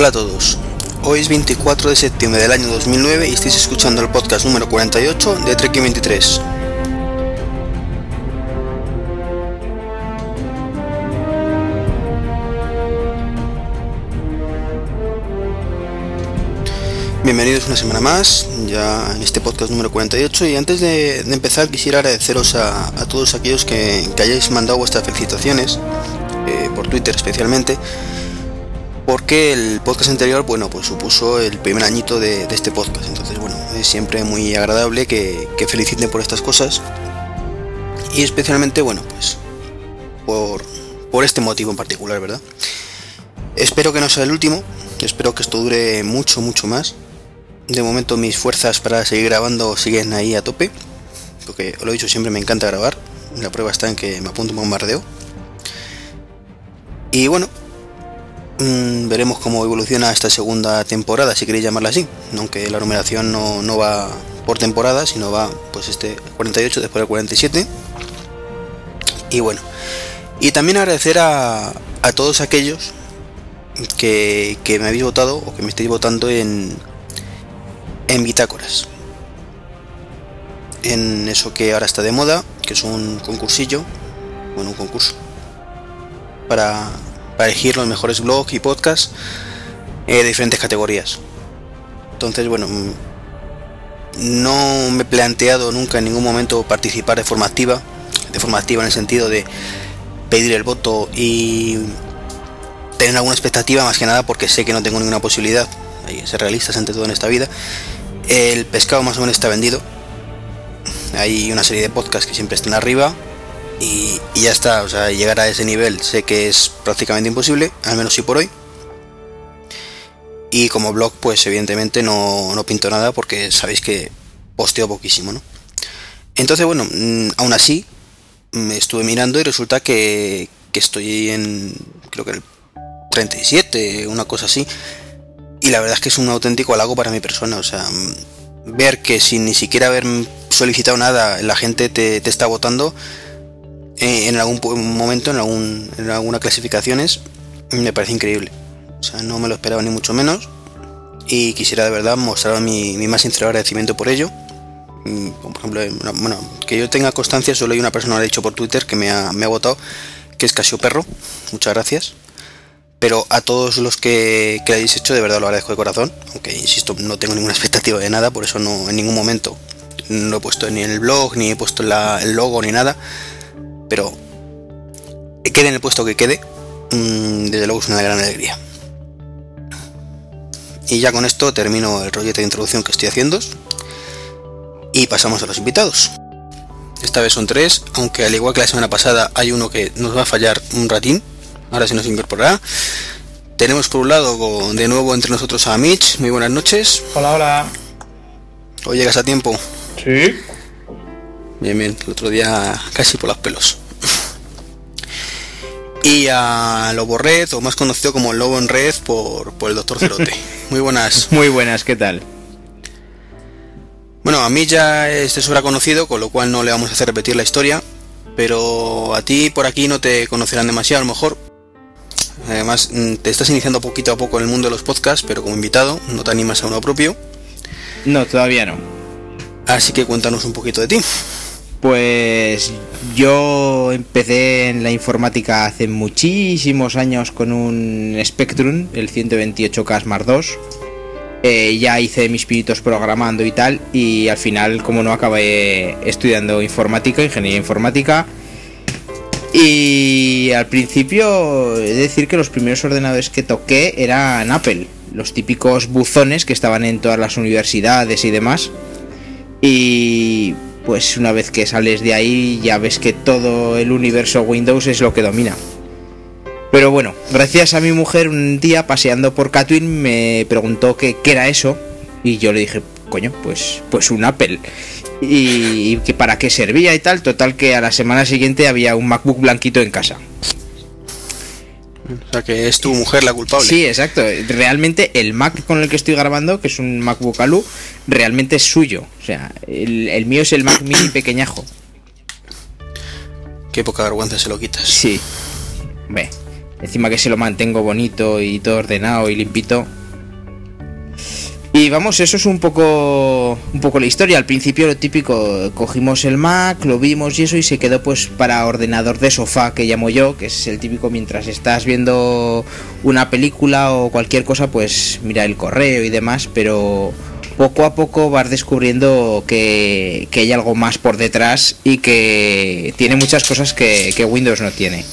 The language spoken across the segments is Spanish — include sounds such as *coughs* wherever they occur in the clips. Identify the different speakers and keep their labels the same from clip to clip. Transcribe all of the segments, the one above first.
Speaker 1: Hola a todos. Hoy es 24 de septiembre del año 2009 y estáis escuchando el podcast número 48 de Trek 23. Bienvenidos una semana más, ya en este podcast número 48 y antes de, de empezar quisiera agradeceros a, a todos aquellos que, que, hayáis mandado vuestras felicitaciones, eh, por Twitter especialmente, porque el podcast anterior, bueno, pues supuso el primer añito de, este podcast, entonces bueno, es siempre muy agradable que, que, feliciten por estas cosas y especialmente, bueno, pues por, por este motivo en particular, ¿verdad? Espero que no sea el último, espero que esto dure mucho, mucho más de momento mis fuerzas para seguir grabando siguen ahí a tope, porque os lo he dicho siempre, me encanta grabar. La prueba está en que me apunto un bombardeo. Y bueno, mmm, veremos cómo evoluciona esta segunda temporada, si queréis llamarla así, aunque la numeración no, no va por temporada, sino va pues este 48 después del 47. Y bueno, y también agradecer a, a todos aquellos que, que me habéis votado o que me estáis votando en, en bitácoras. En eso que ahora está de moda, que es un concursillo, bueno, un concurso, para, para elegir los mejores blogs y podcasts eh, de diferentes categorías. Entonces, bueno, no me he planteado nunca en ningún momento participar de forma activa, de forma activa en el sentido de pedir el voto y tener alguna expectativa más que nada porque sé que no tengo ninguna posibilidad hay que ser realistas ante todo en esta vida el pescado más o menos está vendido. Hay una serie de podcasts que siempre están arriba. Y, ya está, o sea, llegar a ese nivel sé que es prácticamente imposible, al menos sí por hoy. Y como blog, pues evidentemente no, no pinto nada porque sabéis que posteo poquísimo, ¿no? Entonces, bueno, aún así, me estuve mirando y resulta que, que estoy en, creo que el 37, una cosa así y la verdad es que es un auténtico halago para mi persona. O sea, ver que sin ni siquiera haber solicitado nada, la gente te, te está votando eh, en algún momento, en, algún, en algunas clasificaciones, me parece increíble. O sea, no me lo esperaba ni mucho menos. Y quisiera de verdad mostrar mi, mi más sincero agradecimiento por ello. Como por ejemplo, bueno, que yo tenga constancia, solo hay una persona que ha dicho por Twitter que me ha, me ha votado, que es Casio Perro. Muchas gracias pero a todos los que, que hayáis hecho de verdad lo agradezco de corazón, aunque insisto, no tengo ninguna *laughs* expectativa de nada, por eso no en ningún momento no he puesto ni en el blog, ni he puesto el logo, ni nada, pero quede en el puesto que quede, mmm, desde luego es una gran alegría. Y ya con esto termino el rollete de introducción que estoy haciendo y pasamos a los invitados. Esta vez son tres, aunque al igual que la semana pasada hay uno que nos va a fallar un ratín, ahora sí nos incorporará. Tenemos por un lado de nuevo entre nosotros a Mitch. Muy buenas noches.
Speaker 2: Hola, hola.
Speaker 1: Hoy llegas a tiempo.
Speaker 2: Sí.
Speaker 1: Bien, bien. El otro día casi por los pelos. Y a Lobo Red, o más conocido como Lobo en Red por, por el Doctor Cerote. Muy buenas. *laughs*
Speaker 2: Muy buenas, ¿qué tal?
Speaker 1: Bueno, a mí ya es de sobra conocido, con lo cual no le vamos a hacer repetir la historia. Pero a ti por aquí no te conocerán demasiado, a lo mejor Además, mm, te estás iniciando poquito a poco en el mundo de los podcasts, pero como invitado, no te animas a uno propio.
Speaker 2: No, todavía no.
Speaker 1: Así que cuéntanos un poquito de ti.
Speaker 2: Pues yo empecé en la informática hace muchísimos años con un Spectrum, el 128K Smart 2. Eh, ya hice mis pinitos programando y tal, y al final, como no, acabé estudiando informática, ingeniería informática y al principio he de decir que los primeros ordenadores que toqué eran Apple, los típicos buzones que estaban en todas las universidades y demás. Y pues una vez que sales de ahí ya ves que todo el universo Windows es lo que domina. Pero bueno, gracias a mi mujer un día paseando por Catwin me preguntó qué, era eso y yo le dije, coño, pues, pues un Apple y, que para qué servía y tal. Total que a la semana siguiente había un MacBook blanquito en casa.
Speaker 1: O sea que es tu mujer la culpable.
Speaker 2: Sí, exacto. Realmente el Mac con el que estoy grabando, que es un MacBook Alu, realmente es suyo. O sea, el, el mío es el Mac mini *coughs* pequeñajo.
Speaker 1: Qué poca vergüenza se lo quitas.
Speaker 2: Sí. Ve. Encima que se lo mantengo bonito y todo ordenado y limpito. Y vamos, eso es un poco un poco la historia. Al principio lo típico, cogimos el Mac, lo vimos y eso y se quedó pues para ordenador de sofá que llamo yo, que es el típico mientras estás viendo una película o cualquier cosa, pues mira el correo y demás, pero poco a poco vas descubriendo que, que hay algo más por detrás y que tiene muchas cosas que, que Windows no tiene.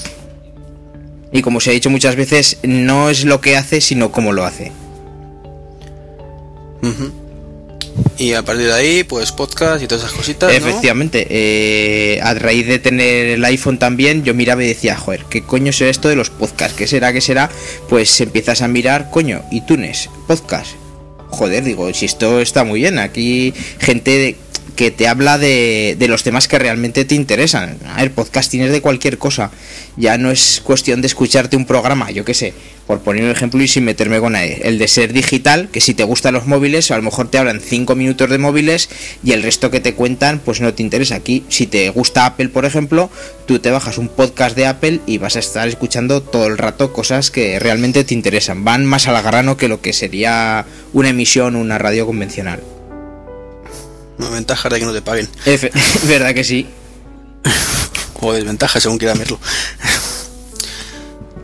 Speaker 2: Y como se ha dicho muchas veces, no es lo que hace, sino cómo lo hace.
Speaker 1: Y a partir de ahí, pues podcast y todas esas cositas.
Speaker 2: Efectivamente, eh, a raíz de tener el iPhone también, yo miraba y decía, joder, ¿qué coño será esto de los podcasts? ¿Qué será? ¿Qué será? Pues empiezas a mirar, coño, iTunes, podcast. Joder, digo, si esto está muy bien, aquí gente de- que te habla de, de los temas que realmente te interesan. A ver, podcasting es de cualquier cosa. Ya no es cuestión de escucharte un programa, yo qué sé, por poner un ejemplo y sin meterme con. El de ser digital, que si te gustan los móviles, a lo mejor te hablan 5 minutos de móviles y el resto que te cuentan, pues no te interesa. Aquí, si te gusta Apple, por ejemplo, tú te bajas un podcast de Apple y vas a estar escuchando todo el rato cosas que realmente te interesan. Van más al grano que lo que sería una emisión una radio convencional.
Speaker 1: No, ventajas de que no te paguen.
Speaker 2: Efe- *laughs* ¿Verdad que sí? *laughs*
Speaker 1: O desventajas, según quieran verlo.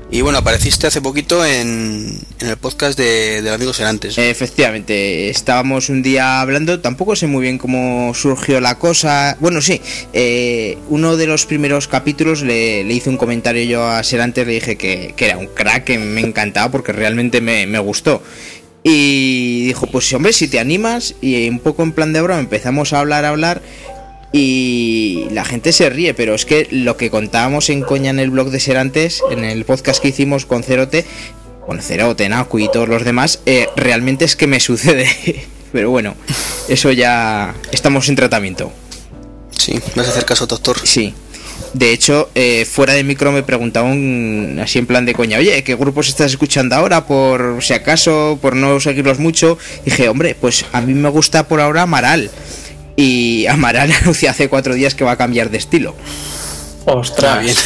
Speaker 1: Y bueno, apareciste hace poquito en, en el podcast de, del amigo Serantes.
Speaker 2: Efectivamente, estábamos un día hablando, tampoco sé muy bien cómo surgió la cosa. Bueno, sí, eh, uno de los primeros capítulos le, le hice un comentario yo a Serantes, le dije que, que era un crack, que me encantaba porque realmente me, me gustó. Y dijo, pues hombre, si te animas, y un poco en plan de broma empezamos a hablar, a hablar, y la gente se ríe, pero es que lo que contábamos en coña en el blog de Serantes, en el podcast que hicimos con Cerote, con Cerote, Naku y todos los demás, eh, realmente es que me sucede. *laughs* Pero bueno, eso ya estamos en tratamiento.
Speaker 1: Sí, vas a hacer caso, doctor.
Speaker 2: Sí. De hecho, eh, fuera de micro me preguntaban así en plan de coña, oye, ¿qué grupos estás escuchando ahora? Por si acaso, por no seguirlos mucho. Dije, hombre, pues a mí me gusta por ahora Amaral. Y Amaral *laughs* anunció hace cuatro días que va a cambiar de estilo.
Speaker 1: Ah,
Speaker 3: Ostras.
Speaker 1: bien. *laughs*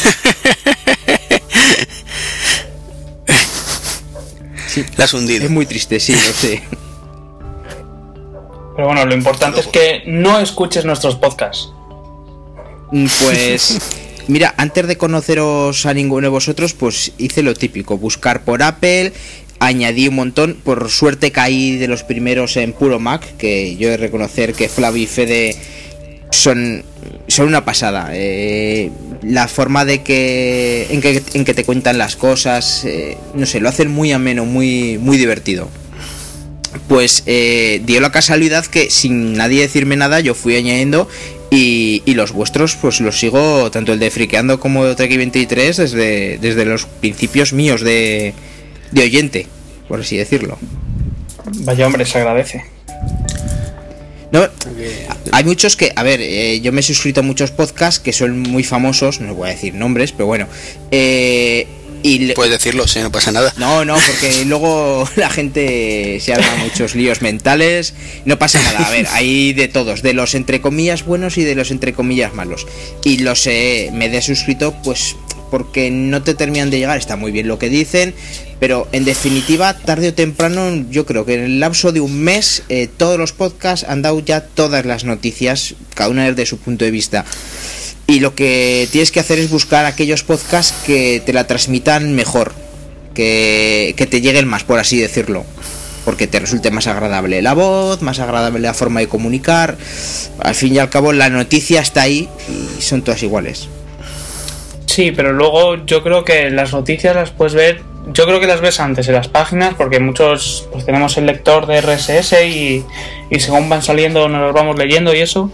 Speaker 1: La has hundido.
Speaker 2: Es muy triste, sí, lo sé.
Speaker 3: Pero bueno, lo importante es que no escuches nuestros podcasts.
Speaker 2: Mm, Pues *laughs* mira, antes de conoceros a ninguno de vosotros, pues hice lo típico, buscar por Apple, añadí un montón, por suerte caí de los primeros en puro Mac, que yo he de reconocer que Flavio y Fede son, son una pasada. Eh, la forma de que en, que en que te cuentan las cosas, eh, no sé, lo hacen muy ameno, muy, muy divertido pues eh, dio la casualidad que sin nadie decirme nada yo fui añadiendo y, y los vuestros pues los sigo tanto el de Friqueando como de Trek 23 desde, desde los principios míos de, de oyente, por así decirlo.
Speaker 3: Vaya hombre, se agradece.
Speaker 2: No, hay muchos que, a ver, eh, yo me he suscrito a muchos podcasts que son muy famosos, no voy a decir nombres, pero bueno. eh, y le-
Speaker 1: Puedes decirlo, sí, no pasa nada.
Speaker 2: No, no, porque *laughs* luego la gente se arma muchos líos mentales. No pasa nada. A ver, hay de todos, de los entre comillas buenos y de los entre comillas malos. Y los eh, me he suscrito, pues porque no te terminan de llegar. Está muy bien lo que dicen, pero en definitiva, tarde o temprano, yo creo que en el lapso de un mes, eh, todos los podcasts han dado ya todas las noticias, cada una desde su punto de vista. Y lo que tienes que hacer es buscar aquellos podcasts que te la transmitan mejor, que, que te lleguen más, por así decirlo. Porque te resulte más agradable la voz, más agradable la forma de comunicar. Al fin y al cabo, la noticia está ahí y son todas iguales.
Speaker 3: Sí, pero luego yo creo que las noticias las puedes ver. Yo creo que las ves antes en las páginas, porque muchos pues tenemos el lector de RSS y, y según van saliendo nos los vamos leyendo y eso.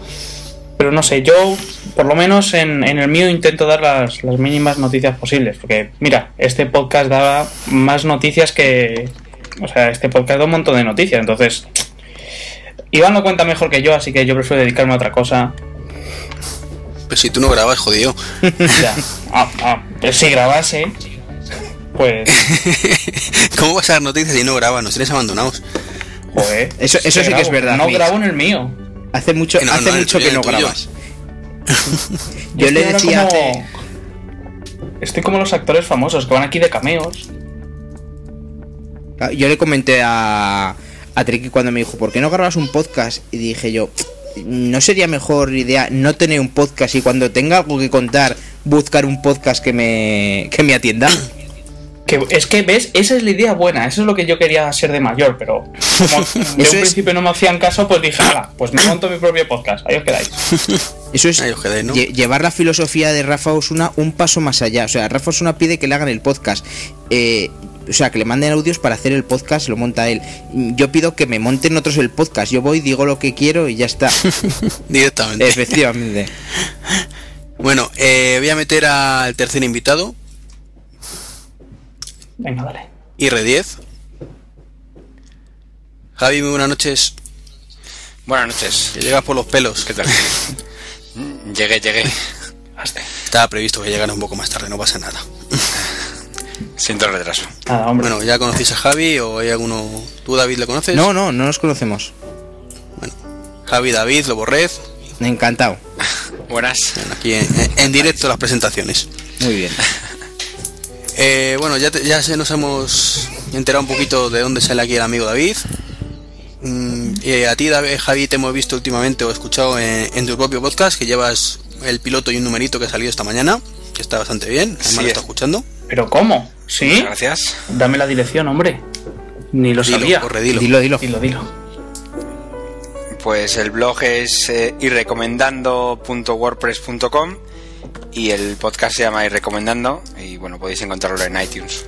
Speaker 3: Pero no sé, yo por lo menos en, en el mío intento dar las, las mínimas noticias posibles. Porque mira, este podcast daba más noticias que. O sea, este podcast da un montón de noticias. Entonces, Iván lo cuenta mejor que yo, así que yo prefiero dedicarme a otra cosa.
Speaker 1: Pero si tú no grabas, jodido. *laughs*
Speaker 3: Ya. Ah, ah, pero si grabase, pues. *laughs*
Speaker 1: ¿Cómo vas a dar noticias si no grabas? Nos tienes abandonados.
Speaker 3: Joder.
Speaker 2: Eso- eso sí que es verdad,
Speaker 3: No grabo en el mío.
Speaker 2: Hace mucho,
Speaker 1: Que no,
Speaker 2: hace
Speaker 1: no,
Speaker 2: mucho
Speaker 1: tuyo,
Speaker 2: que no grabas. *laughs*
Speaker 3: Yo
Speaker 2: le decía
Speaker 3: como-
Speaker 2: hace-
Speaker 3: Estoy como los actores famosos que van aquí de cameos.
Speaker 2: Ah, Yo le comenté a, a Triki cuando me dijo, ¿por qué no grabas un podcast? Y dije yo, ¿no sería mejor idea no tener un podcast y cuando tenga algo que contar, buscar un podcast que me, que me atienda?
Speaker 3: Que, es que, ¿ves? Esa es la idea buena. Eso es lo que yo quería ser de mayor, pero como *laughs* de un principio no me hacían caso, pues dije, hala, pues me monto mi propio podcast. Ahí os quedáis. *laughs*
Speaker 2: Eso es
Speaker 1: Ahí os quedáis, ¿no?
Speaker 2: lle- llevar la filosofía de Rafa Osuna un paso más allá. O sea, Rafa Osuna pide que le hagan el podcast. Eh, o sea, que le manden audios para hacer el podcast, lo monta él. Yo pido que me monten otros el podcast. Yo voy, digo lo que quiero y ya está. *laughs*
Speaker 1: Directamente.
Speaker 2: Efectivamente.
Speaker 1: Bueno, eh, voy a meter al tercer invitado,
Speaker 3: Venga, dale.
Speaker 1: IR10. Javi, muy buenas noches.
Speaker 4: Buenas noches.
Speaker 1: Que llegas por los pelos.
Speaker 4: ¿Qué tal? *laughs* llegué, llegué.
Speaker 1: Estaba previsto que llegara un poco más tarde, no pasa nada. *laughs*
Speaker 4: Siento el retraso.
Speaker 3: Nada, hombre.
Speaker 1: Bueno, ¿ya conocéis a Javi o hay alguno... ¿Tú, David, le conoces?
Speaker 2: No, no, no nos conocemos.
Speaker 1: Javi, David, Loborred.
Speaker 2: Encantado.
Speaker 4: Buenas.
Speaker 1: Bueno, aquí en, en directo las presentaciones.
Speaker 2: Muy bien. *laughs*
Speaker 1: Eh, bueno, ya, te- ya se nos hemos enterado un poquito de dónde sale aquí el amigo David. Mm, y a ti, David, Javi, te hemos visto últimamente o escuchado en, en tu propio podcast que llevas el piloto y un numerito que ha salido esta mañana, que está bastante bien. Además,
Speaker 4: Sí.
Speaker 1: lo está escuchando.
Speaker 3: ¿Pero cómo? ¿Sí?
Speaker 4: Muchas gracias.
Speaker 3: Dame la dirección, hombre. Ni lo
Speaker 1: Dilo,
Speaker 3: sabía.
Speaker 1: corre, dilo.
Speaker 2: Dilo, dilo.
Speaker 3: Dilo, dilo.
Speaker 4: Pues el blog es eh, irrecomendando.wordpress.com y el podcast se llama Irrecomendando y bueno, podéis encontrarlo en iTunes.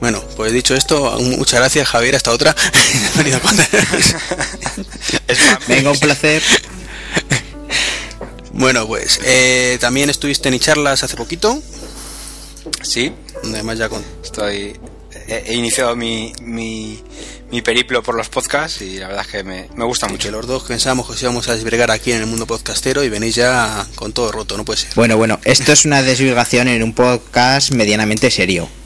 Speaker 1: Bueno, pues dicho esto, muchas gracias, Javier, hasta otra. *laughs* *laughs*
Speaker 2: Venga, un placer.
Speaker 1: bueno, pues eh, también estuviste en charlas hace poquito,
Speaker 4: Sí,
Speaker 1: donde además ya con...
Speaker 4: estoy... He, he iniciado mi, mi, mi periplo por los podcasts y la verdad es que me, me gusta
Speaker 1: que
Speaker 4: mucho.
Speaker 1: los dos pensamos que os íbamos a desvergar aquí en el mundo podcastero y venís ya con todo roto, no puede ser.
Speaker 2: Bueno, bueno, esto es una desvirgación en un podcast medianamente serio. *laughs*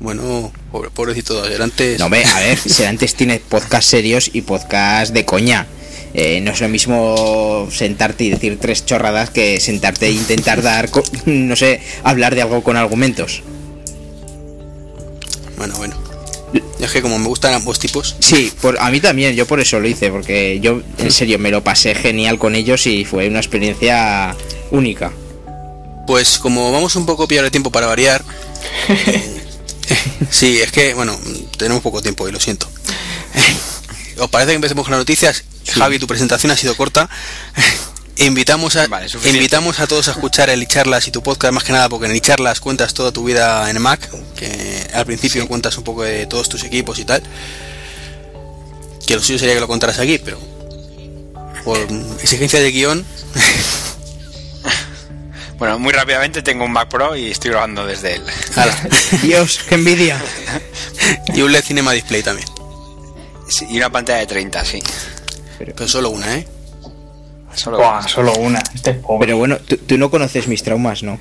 Speaker 1: Bueno, pobre, pobrecito David, antes...
Speaker 2: No, ve, a ver, si antes tiene podcast serios y podcast de coña. Eh, no es lo mismo sentarte y decir tres chorradas que sentarte e intentar dar, co- *laughs* no sé, hablar de algo con argumentos.
Speaker 1: Bueno, bueno. Es que como me gustan ambos tipos,
Speaker 2: Sí, por, a mí también, yo por eso lo hice, porque yo en serio me lo pasé genial con ellos y fue una experiencia única.
Speaker 1: pues como vamos un poco pillar de tiempo para variar... *laughs* sí, es que, bueno, tenemos poco tiempo y lo siento. ¿Os parece que empecemos con las noticias? Javi, tu presentación ha sido corta. Invitamos a,
Speaker 4: Vale,
Speaker 1: invitamos a todos a escuchar el iCharlas y tu podcast más que nada porque en iCharlas cuentas toda tu vida en Mac, que al principio cuentas un poco de todos tus equipos y tal. Que lo suyo sería que lo contaras aquí, pero por exigencia de guion, *laughs*
Speaker 4: Bueno, muy rápidamente tengo un Mac Pro y estoy grabando desde él. *laughs*
Speaker 2: Dios, qué envidia.
Speaker 1: y un LED Cinema Display también,
Speaker 4: Sí, y una pantalla de 30, sí.
Speaker 1: pero solo una, ¿eh?
Speaker 4: Solo
Speaker 3: Buah, solo una. Este es pobre.
Speaker 2: Pero bueno, tú, tú no conoces mis traumas, ¿no?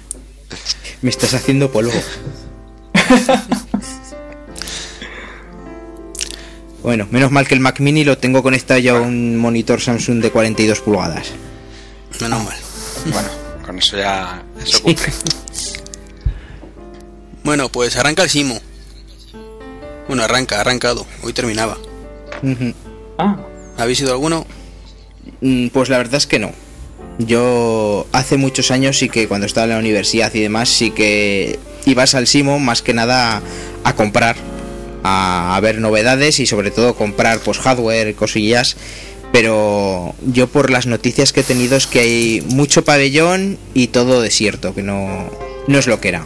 Speaker 2: Me estás haciendo polvo. *laughs* Bueno, menos mal que el Mac Mini lo tengo conectado ya a un monitor Samsung de 42 pulgadas.
Speaker 1: Menos mal.
Speaker 4: Bueno, con eso ya eso cumple.
Speaker 1: Bueno, pues arranca el Simo. Bueno, arranca, ha arrancado. Hoy terminaba.
Speaker 3: Ah,
Speaker 1: ¿Habéis ido alguno?
Speaker 2: Mm, Pues la verdad es que no. Yo hace muchos años sí que cuando estaba en la universidad y demás sí que ibas al Simo más que nada a comprar, a, a ver novedades y sobre todo comprar pues hardware, cosillas. Pero yo por las noticias que he tenido es que hay mucho pabellón y todo desierto, que no, no es lo que era.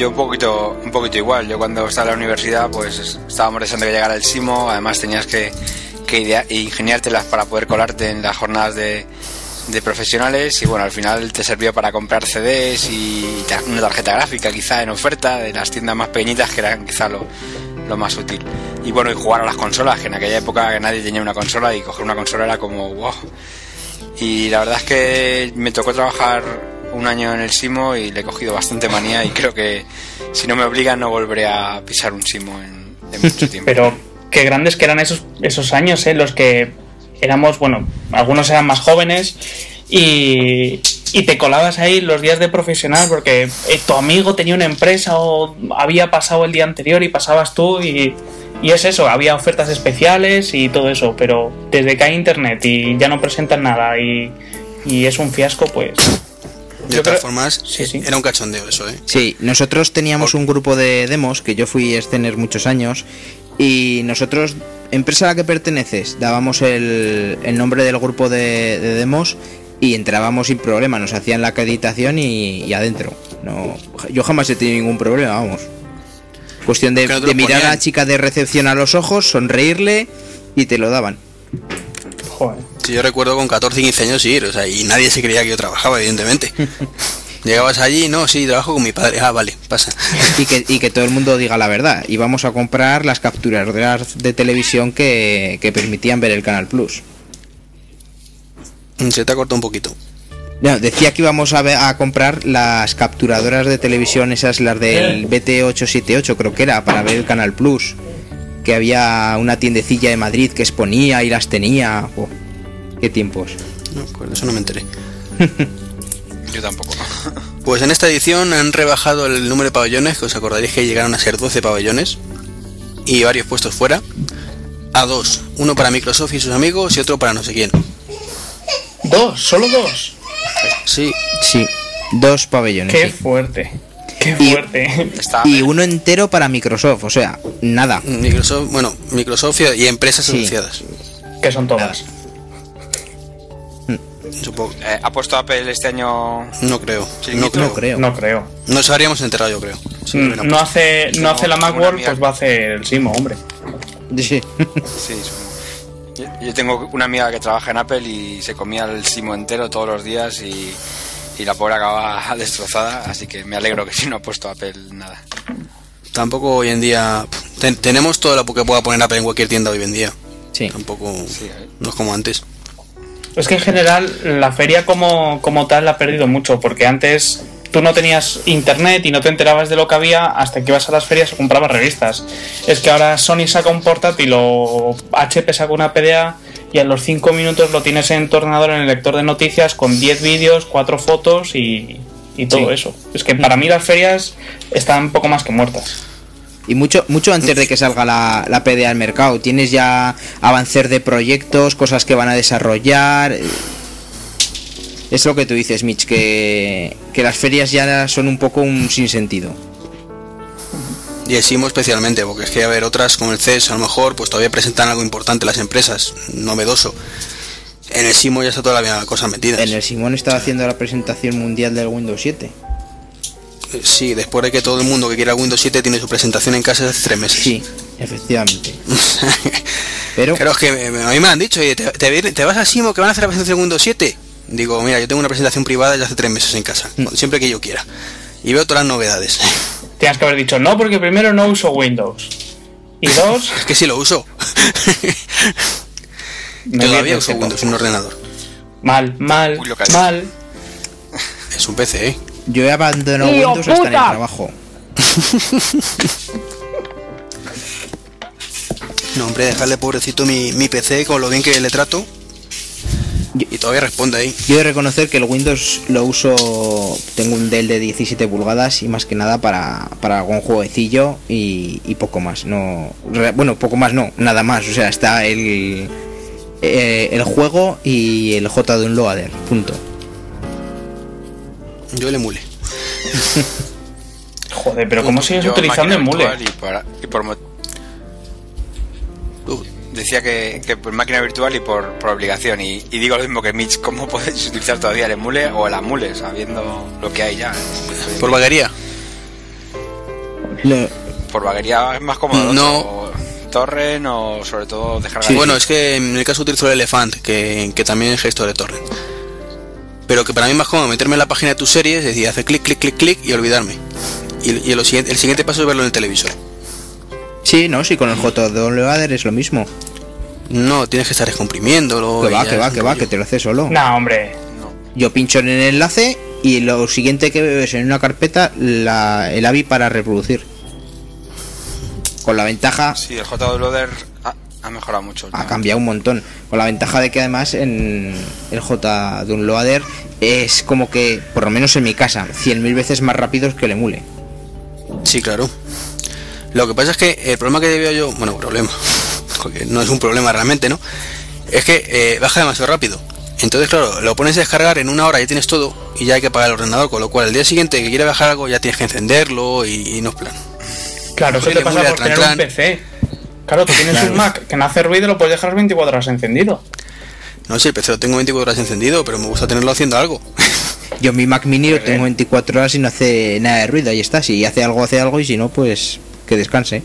Speaker 4: Yo un poquito, un poquito igual. Yo cuando estaba en la universidad, pues es- estábamos deseando que llegara el Simo. Además tenías que, que ingeniártelas para poder colarte en las jornadas de, profesionales. Y bueno, al final te sirvió para comprar CDs y una tarjeta gráfica quizá en oferta de las tiendas más pequeñitas que eran quizá lo, lo más útil. Y bueno, y jugar a las consolas, que en aquella época nadie tenía una consola y coger una consola era como wow. Y la verdad es que me tocó trabajar un año en el Simo y le he cogido bastante manía y creo que si no me obligan no volveré a pisar un Simo en, en mucho *laughs* tiempo.
Speaker 3: pero qué grandes que eran esos, esos años, ¿eh? Los que éramos, bueno, algunos eran más jóvenes y, y te colabas ahí los días de profesional porque eh, tu amigo tenía una empresa o había pasado el día anterior y pasabas tú y, y es eso, había ofertas especiales y todo eso, pero desde que hay internet y ya no presentan nada y, y es un fiasco, pues...
Speaker 1: De
Speaker 3: Yo
Speaker 1: todas
Speaker 3: creo-
Speaker 1: formas,
Speaker 3: Sí, sí.
Speaker 1: era un cachondeo eso, ¿eh?
Speaker 2: Sí, nosotros teníamos un grupo de demos, que yo fui escener muchos años, y nosotros, empresa a la que perteneces, dábamos el, el nombre del grupo de, de demos y entrábamos sin problema, nos hacían la acreditación y, y adentro. No, yo jamás he tenido ningún problema, vamos. Cuestión de, de mirar a la chica de recepción a los ojos, sonreírle y te lo daban.
Speaker 3: Joder.
Speaker 1: Si yo recuerdo con 14 y 15 años ir, o sea, y nadie se creía que yo trabajaba, evidentemente. *laughs* Llegabas allí, no, sí, trabajo con mi padre. Ah, vale, pasa.
Speaker 2: Y que, y que todo el mundo diga la verdad. Y vamos a comprar las capturadoras de televisión que, que permitían ver el Canal Plus.
Speaker 1: Mm, Se te ha cortado un poquito.
Speaker 2: No, decía que íbamos a, a comprar las capturadoras de televisión, esas las del BT878, creo que era, para ver el Canal Plus. Que había una tiendecilla de Madrid que exponía y las tenía. Oh, qué tiempos.
Speaker 1: No, pues de eso no me enteré. *laughs*
Speaker 4: Yo tampoco. *laughs*
Speaker 1: Pues en esta edición han rebajado el número de pabellones, que os acordaréis que llegaron a ser 12 pabellones y varios puestos fuera, a dos. Uno para Microsoft y sus amigos y otro para no sé quién.
Speaker 3: Dos, solo dos.
Speaker 1: Sí,
Speaker 2: Sí, dos pabellones.
Speaker 3: Qué
Speaker 2: sí.
Speaker 3: fuerte. Qué
Speaker 2: Y-
Speaker 3: fuerte.
Speaker 4: Está,
Speaker 2: Y uno entero para Microsoft, o sea, nada.
Speaker 1: Microsoft, bueno, Microsoft y empresas
Speaker 2: Sí.
Speaker 1: asociadas.
Speaker 3: que son todas.
Speaker 1: Supongo.
Speaker 4: eh, ¿Ha puesto Apple este año?
Speaker 1: No creo. No
Speaker 4: no
Speaker 1: creo.
Speaker 2: No creo.
Speaker 3: No creo.
Speaker 1: Nos habríamos enterado, yo creo. Sí,
Speaker 3: Mm, No hace, no hace la Macworld, pues va a hacer el Simo, hombre.
Speaker 2: Sí.
Speaker 4: Sí, yo, yo tengo una amiga que trabaja en Apple y se comía el simo entero todos los días y, y la pobre acaba *laughs* destrozada, así que me alegro que si no ha puesto Apple nada.
Speaker 1: Tampoco hoy en día. ten- tenemos todo lo que pueda poner Apple en cualquier tienda hoy en día.
Speaker 2: Sí.
Speaker 1: Tampoco.
Speaker 4: Sí, eh.
Speaker 1: No es como antes.
Speaker 3: Es que en general la feria como, como tal la ha perdido mucho, porque antes tú no tenías internet y no te enterabas de lo que había hasta que ibas a las ferias o comprabas revistas. Es que ahora Sony saca un portátil o HP saca una PDA y a los 5 minutos lo tienes en tu ordenador en el lector de noticias con 10 vídeos, 4 fotos y, y todo
Speaker 2: Sí.
Speaker 3: eso. Es que para mí las ferias están poco más que muertas.
Speaker 2: Y mucho, mucho antes de que salga la, la PDA al mercado. Tienes ya avancer de proyectos, cosas que van a desarrollar. Es lo que tú dices, Mitch, que, que las ferias ya son un poco un sinsentido.
Speaker 1: Y el SIMO especialmente, porque es que a ver, otras como el CES a lo mejor pues todavía presentan algo importante las empresas, novedoso. En el SIMO ya está toda la cosa metida.
Speaker 2: En el Simón estaba haciendo la presentación mundial del Windows 7.
Speaker 1: Sí, después de que todo el mundo que quiera Windows 7 tiene su presentación en casa desde hace tres meses.
Speaker 2: Sí, efectivamente. *laughs* Pero
Speaker 1: Pero es que a mí me han dicho, oye, ¿te, te, te vas al SIMO que van a hacer la presentación de Windows 7? Digo, mira, yo tengo una presentación privada ya hace tres meses en casa,
Speaker 2: Mm.
Speaker 1: siempre que yo quiera. Y veo todas las novedades. *laughs*
Speaker 3: Tienes que haber dicho no, porque primero no uso Windows. Y *laughs* dos,
Speaker 1: es que sí lo uso.
Speaker 3: me
Speaker 1: Todavía uso. Windows un ordenador.
Speaker 3: Mal, mal, mal.
Speaker 1: Es un PC, ¿eh?
Speaker 2: Yo he abandonado
Speaker 5: ¡Tío,
Speaker 2: Windows hasta en el
Speaker 5: puta!
Speaker 2: trabajo. *laughs*
Speaker 1: No, hombre, dejarle pobrecito mi, mi PC con lo bien que le trato. Y todavía responde ahí.
Speaker 2: Yo he de reconocer que el Windows lo uso. Tengo un Dell de 17 pulgadas y más que nada para, para algún jueguecillo y, y poco más. No, re- bueno, poco más no, nada más. O sea, está el, eh, el juego y el J de un loader. Punto.
Speaker 1: Yo el emule. *laughs*
Speaker 3: Joder, pero ¿cómo sigues
Speaker 4: Yo
Speaker 3: utilizando emule?
Speaker 4: Y, para- y por mo-
Speaker 1: Uh,
Speaker 4: decía que, que por máquina virtual y por, por obligación. Y, y digo lo mismo que Mitch, ¿cómo *laughs* podéis utilizar todavía el emule o el amule, sabiendo lo que hay ya?
Speaker 1: por vaguería.
Speaker 4: Por vaguería es más cómodo.
Speaker 1: No.
Speaker 4: o Torrent o sobre todo descargar.
Speaker 1: Sí, bueno, es que en el caso utilizo el Elephant, que, que también es gestor de torrent. Pero que para mí es más cómodo meterme en la página de tus series, es decir, hacer clic, clic, clic, clic y olvidarme. Y, y lo siguiente, el siguiente paso es verlo en el televisor.
Speaker 2: sí, no, sí, con el J de un loader es lo mismo.
Speaker 1: No, tienes que estar descomprimiéndolo.
Speaker 2: Que va, que va, que va, que te lo hace solo.
Speaker 3: No, hombre.
Speaker 4: No.
Speaker 2: Yo pincho en el enlace y lo siguiente que veo es en una carpeta la, el AVI para reproducir. Con la ventaja.
Speaker 4: Sí, el a Ha mejorado mucho.
Speaker 2: ha cambiado un montón. Con la ventaja de que además en el J de un Loader es como que, por lo menos en mi casa, 100.000 veces más rápido que el emule.
Speaker 1: Sí, claro. Lo que pasa es que el problema que veo yo, bueno, problema, *laughs* porque no es un problema realmente, ¿no? Es que eh, baja demasiado rápido. Entonces, claro, lo pones a descargar en una hora, ya tienes todo y ya hay que apagar el ordenador, con lo cual el día siguiente que quiera bajar algo ya tienes que encenderlo y, y no es plan.
Speaker 3: Claro, eso te pasa por tener un. PC. Claro, tú tienes
Speaker 2: Claro.
Speaker 3: un Mac que no hace ruido y lo puedes dejar 24 horas encendido.
Speaker 1: No sé, el PC lo tengo 24 horas encendido, pero me gusta tenerlo haciendo algo.
Speaker 2: Yo mi Mac Mini lo tengo
Speaker 3: bien.
Speaker 2: 24 horas y no hace nada de ruido, ahí está. Si hace algo, hace algo y si no, pues que descanse.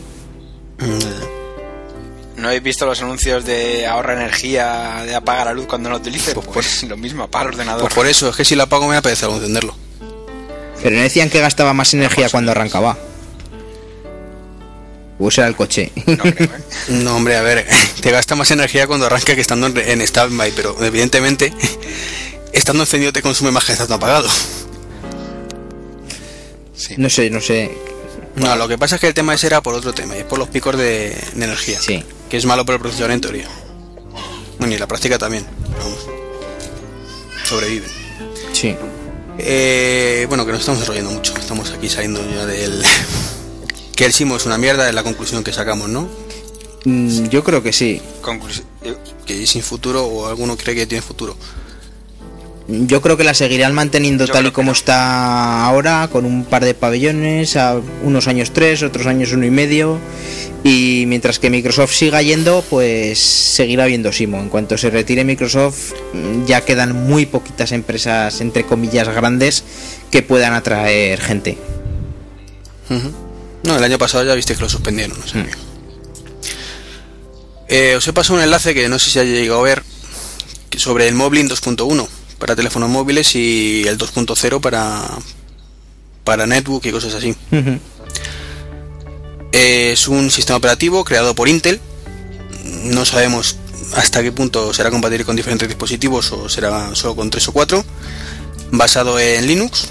Speaker 4: ¿No habéis visto los anuncios de ahorra energía, de apaga la luz cuando no lo utilice?
Speaker 1: Pues
Speaker 4: Pues, *laughs* lo mismo, apaga el ordenador.
Speaker 1: Pues por eso, es que si lo apago me apetece algo encenderlo.
Speaker 2: Pero no decían que gastaba más energía cuando arrancaba. O el coche.
Speaker 4: No creo, ¿eh?
Speaker 1: No, hombre, a ver, te gasta más energía cuando arranca que estando en, standby, pero evidentemente, estando encendido te consume más que estando apagado.
Speaker 4: Sí.
Speaker 2: no sé, no sé.
Speaker 1: No, lo que pasa es que el tema ese era por otro tema, y es por los picos de, de energía.
Speaker 2: Sí.
Speaker 1: Que es malo para el procesador en teoría. Bueno, y en la práctica también. Vamos. Sobreviven.
Speaker 2: Sí.
Speaker 1: Eh, bueno, que nos estamos enrollando mucho. Estamos aquí saliendo ya del... que el Simo es una mierda, es la conclusión que sacamos, ¿no?
Speaker 2: Mm, yo creo que sí.
Speaker 4: Conclusi- eh,
Speaker 1: Que sin futuro o alguno cree que tiene futuro.
Speaker 2: Yo creo que la seguirán manteniendo
Speaker 4: Yo
Speaker 2: tal y como
Speaker 4: no.
Speaker 2: está ahora, con un par de pabellones, a unos años tres, otros años uno y medio. Y mientras que Microsoft siga yendo, pues seguirá viendo Simo. En cuanto se retire Microsoft, mm, ya quedan muy poquitas empresas, entre comillas, grandes que puedan atraer gente.
Speaker 1: Ujú. No, el año pasado ya viste que lo suspendieron, no sé
Speaker 2: Mm.
Speaker 1: Eh, os he pasado un enlace que no sé si haya llegado a ver sobre el Moblin 2.1 para teléfonos móviles y el 2.0 para para netbook y cosas así. Eh, es un sistema operativo creado por Intel. No sabemos hasta qué punto será compatible con diferentes dispositivos o será solo con 3 o 4. Basado en Linux.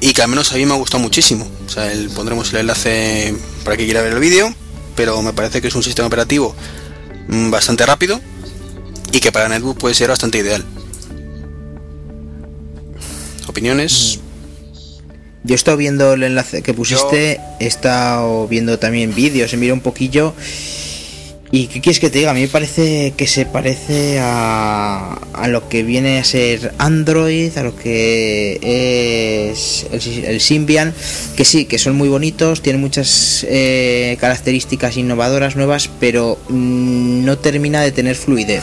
Speaker 1: Y que al menos a mí me ha gustado muchísimo. O sea, el- pondremos el enlace para que quiera ver el vídeo. Pero me parece que es un sistema operativo mm, bastante rápido. Y que para netbook puede ser bastante ideal. ¿Opiniones?
Speaker 2: Yo he estado viendo el enlace que pusiste, he estado viendo también vídeos, he mirado un poquillo. ¿Y qué quieres que te diga? A mí me parece que se parece a, a lo que viene a ser Android, a lo que es el, el Symbian, que sí, que son muy bonitos, tienen muchas eh, características innovadoras nuevas, pero mm, no termina de tener fluidez.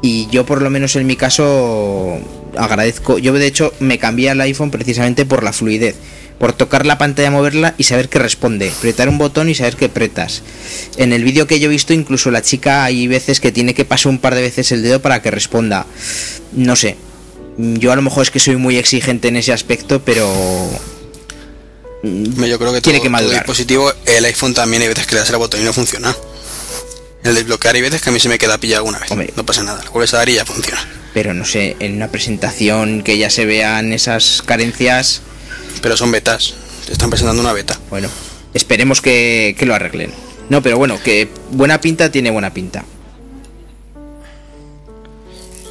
Speaker 2: Y yo por lo menos en mi caso agradezco, yo de hecho me cambié al iPhone precisamente por la fluidez, por tocar la pantalla, moverla y saber que responde, apretar un botón y saber que apretas. En el vídeo que yo he visto incluso la chica hay veces que tiene que pasar un par de veces el dedo para que responda. No sé, yo a lo mejor es que soy muy exigente en ese aspecto, pero
Speaker 1: Hombre, Yo creo que
Speaker 2: Tiene
Speaker 1: todo,
Speaker 2: que
Speaker 1: todo
Speaker 2: madurar.
Speaker 1: dispositivo, el iPhone también hay veces que le das al botón y no funciona. El desbloquear hay veces que a mí se me queda pillado alguna vez.
Speaker 2: Hombre.
Speaker 1: No pasa nada, lo vuelves a dar y ya funciona.
Speaker 2: pero no sé, en una presentación que ya se vean esas carencias,
Speaker 1: Pero son betas. Te están presentando una beta.
Speaker 2: Bueno, esperemos que, que lo arreglen. No, pero bueno, que buena pinta tiene buena pinta.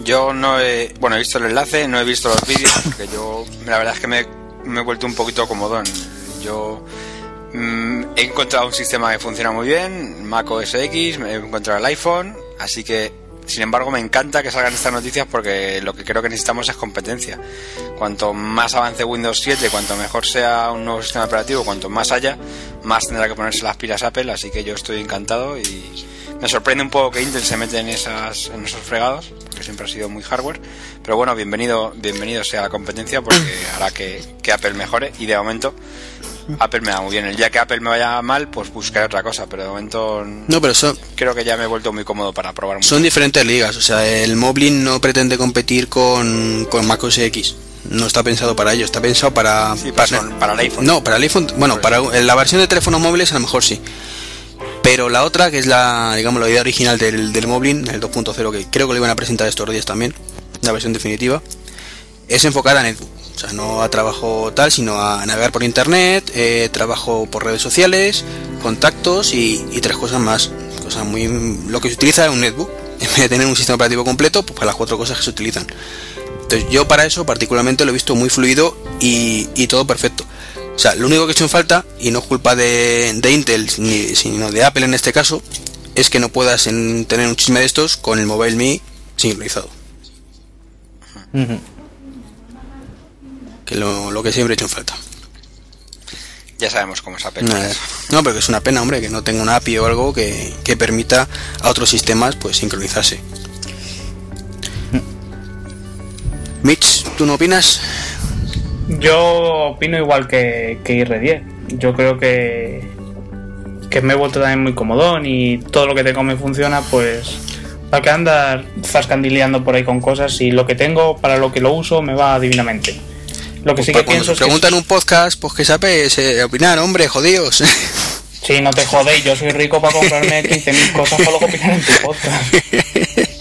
Speaker 4: Yo no he, bueno, he visto el enlace, no he visto los vídeos, *coughs* porque yo, la verdad es que me, me he vuelto un poquito comodón. Yo mm, he encontrado un sistema que funciona muy bien, Mac OS X, me he encontrado el iPhone, así que, sin embargo, me encanta que salgan estas noticias porque lo que creo que necesitamos es competencia. Cuanto más avance Windows 7, cuanto mejor sea un nuevo sistema operativo, cuanto más haya, más tendrá que ponerse las pilas Apple, así que yo estoy encantado y me sorprende un poco que Intel se mete en esas en esos fregados, porque siempre ha sido muy hardware, pero bueno, bienvenido bienvenido sea la competencia porque hará que, que Apple mejore y de momento Apple me va muy bien. El día que Apple me vaya mal, pues buscaré otra cosa, pero de momento
Speaker 1: No, pero son,
Speaker 4: creo que ya me he vuelto muy cómodo para probar mucho.
Speaker 1: son diferentes ligas. O sea, el Moblin no pretende competir con, con Mac OS X. No está pensado para ello, está pensado para...
Speaker 4: Sí, para, para el iPhone.
Speaker 1: No, para el iPhone, bueno, para la versión de teléfonos móviles a lo mejor sí. Pero la otra, que es la, digamos, la idea original del, del Moblin, el 2.0, que creo que lo iban a presentar estos días también, la versión definitiva, es enfocada a netbook. O sea, no a trabajo tal, sino a navegar por internet, eh, trabajo por redes sociales, contactos y, y tres cosas más. Sea, muy lo que se utiliza es un netbook. *laughs* En vez de tener un sistema operativo completo, pues para las cuatro cosas que se utilizan. Entonces yo para eso particularmente lo he visto muy fluido y, todo perfecto. O sea, lo único que he hecho en falta, y no es culpa de, Intel, ni, sino de Apple en este caso, es que no puedas en- tener un chisme de estos con el Mobile Me sincronizado.
Speaker 2: Ujú.
Speaker 1: Que lo, lo que siempre he hecho en falta.
Speaker 4: Ya sabemos cómo es Apple.
Speaker 1: Nada. No, pero que es una pena, hombre, que no tenga una API o algo que, que permita a otros sistemas pues sincronizarse. Mitch, ¿tú no opinas?
Speaker 3: Yo opino igual que, que IR10. Yo creo que, que me he vuelto también muy comodón y todo lo que tengo me funciona, pues para que andar zascandileando por ahí con cosas y lo que tengo para lo que lo uso me va divinamente. Lo que sí que
Speaker 1: Pues cuando
Speaker 3: pienso es que
Speaker 1: preguntan un podcast, pues que sabes eh, opinar, hombre, jodidos. *laughs*
Speaker 3: si no te jodéis, yo soy rico para comprarme 15.000 cosas para luego opinar en tu podcast. *laughs*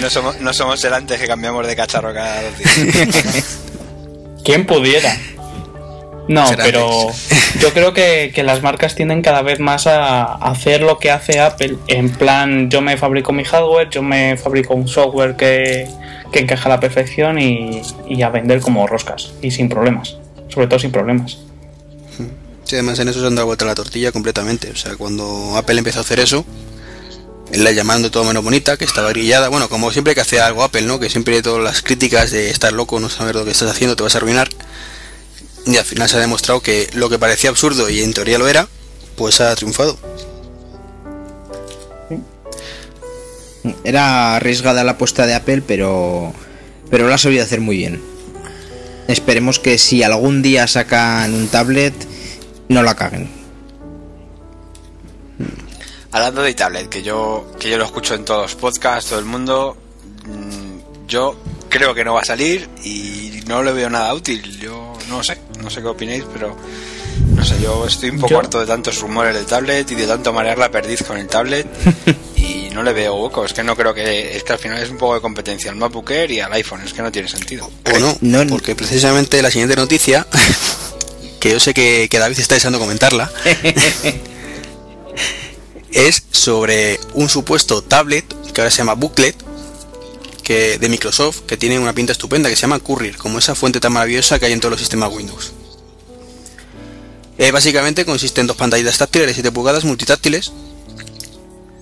Speaker 4: No somos, no somos el antes que cambiamos de cacharro cada dos días. *laughs*
Speaker 3: ¿Quién pudiera? No, pero yo creo que, que las marcas tienden cada vez más a hacer lo que hace Apple. En plan, yo me fabrico mi hardware, yo me fabrico un software que, que encaja a la perfección y, a vender como roscas. Y sin problemas. Sobre todo sin problemas.
Speaker 1: Sí, además en eso se han dado vuelta la tortilla completamente. O sea, cuando Apple empezó a hacer eso, la llamaron de todo menos bonita, que estaba grillada. Bueno, como siempre que hace algo Apple, ¿no? Que siempre todas las críticas de estar loco, no saber lo que estás haciendo, te vas a arruinar. Y al final se ha demostrado que lo que parecía absurdo y en teoría lo era, pues ha triunfado.
Speaker 2: Era arriesgada la apuesta de Apple, pero pero lo ha sabido hacer muy bien. Esperemos que si algún día sacan un tablet, no la caguen.
Speaker 4: Hablando de tablet, que yo, que yo lo escucho en todos los podcasts, todo el mundo, mm, yo creo que no va a salir y no le veo nada útil. Yo no sé, no sé qué opinéis, pero no sé, yo estoy un poco
Speaker 3: Yo-
Speaker 4: harto de tantos rumores del tablet y de tanto marear la perdiz con el tablet *laughs* y no le veo hueco. Es que no creo que, es que al final es un poco de competencia al MacBook Air y al iPhone, es que no tiene sentido.
Speaker 1: O no,
Speaker 2: no-
Speaker 1: porque precisamente la siguiente noticia, *laughs* que yo sé que, que David está deseando comentarla, *laughs* es sobre un supuesto tablet que ahora se llama Booklet que de Microsoft que tiene una pinta estupenda que se llama Courier como esa fuente tan maravillosa que hay en todos los sistemas Windows Eh, básicamente consiste en dos pantallitas táctiles de 7 pulgadas multitáctiles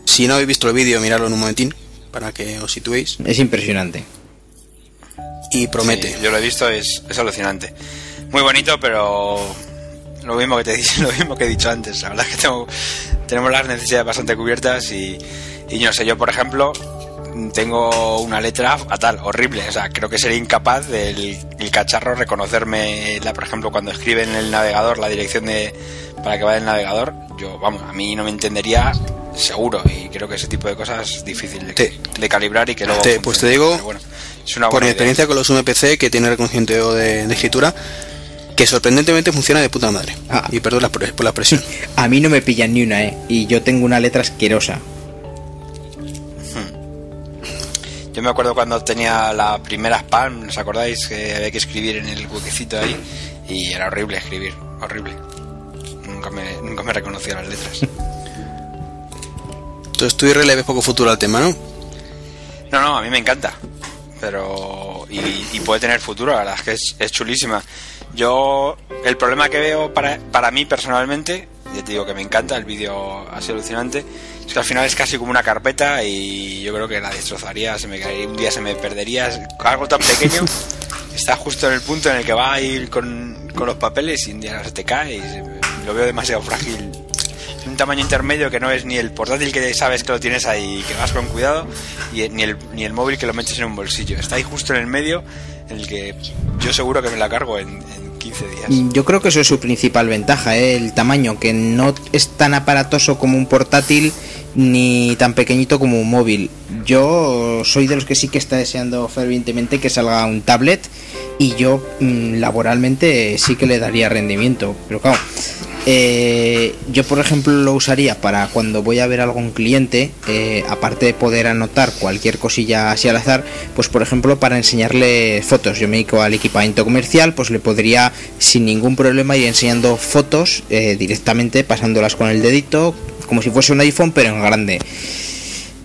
Speaker 1: si no habéis visto el vídeo miradlo en un momentín para que os situéis
Speaker 2: Es impresionante.
Speaker 1: y promete
Speaker 4: Sí, yo lo he visto, es, es alucinante. Muy bonito, pero lo mismo que te he dicho- *laughs* lo mismo que he dicho antes. La verdad es que tengo, tenemos las necesidades bastante cubiertas y, y no sé, yo por ejemplo tengo una letra fatal, horrible. O sea, creo que sería incapaz del el cacharro reconocerme, la, por ejemplo, cuando escribe en el navegador la dirección de para que vaya el navegador. Yo, vamos, a mí no me entendería seguro y creo que ese tipo de cosas es difícil de,
Speaker 1: Te-
Speaker 4: de calibrar y que luego
Speaker 1: te- pues te digo,
Speaker 4: Pero bueno, es una
Speaker 1: por mi
Speaker 4: idea.
Speaker 1: experiencia con los UMPC que tiene reconocimiento de, de escritura que sorprendentemente funciona de puta madre
Speaker 2: Ah.
Speaker 1: y perdón por la expresión
Speaker 2: A mí no me pillan ni una, ¿eh? Y yo tengo una letra asquerosa.
Speaker 4: Yo me acuerdo cuando tenía la primera spam, ¿os acordáis? Que había que escribir en el huequecito ahí y era horrible escribir, horrible. Nunca me, nunca me reconocía las letras. *laughs*
Speaker 1: entonces tú y le ves poco futuro al tema ¿no?
Speaker 4: No, no, a mí me encanta. Pero. Y, y puede tener futuro, la verdad es que es, es chulísima. Yo. El problema que veo para, para mí personalmente, ya te digo que me encanta, el vídeo ha sido alucinante, es que al final es casi como una carpeta y yo creo que la destrozaría, se me caería, un día se me perdería. Algo tan pequeño, *laughs* está justo en el punto en el que va a ir con, con los papeles y un día se te cae y se- lo veo demasiado frágil un tamaño intermedio que no es ni el portátil que sabes que lo tienes ahí y que vas con cuidado y ni el, ni el móvil que lo metes en un bolsillo. Está ahí justo en el medio en el que yo seguro que me la cargo en, en 15 días.
Speaker 2: Yo creo que eso es su principal ventaja, ¿eh? el tamaño, que no es tan aparatoso como un portátil ni tan pequeñito como un móvil. Yo soy de los que sí que está deseando fervientemente que salga un tablet y yo mm, laboralmente sí que le daría rendimiento, pero claro. eh, yo por ejemplo lo usaría para cuando voy a ver a algún cliente eh, aparte de poder anotar cualquier cosilla así al azar pues por ejemplo para enseñarle fotos yo me dedico al equipamiento comercial pues le podría sin ningún problema ir enseñando fotos eh, directamente pasándolas con el dedito como si fuese un iPhone, pero en grande.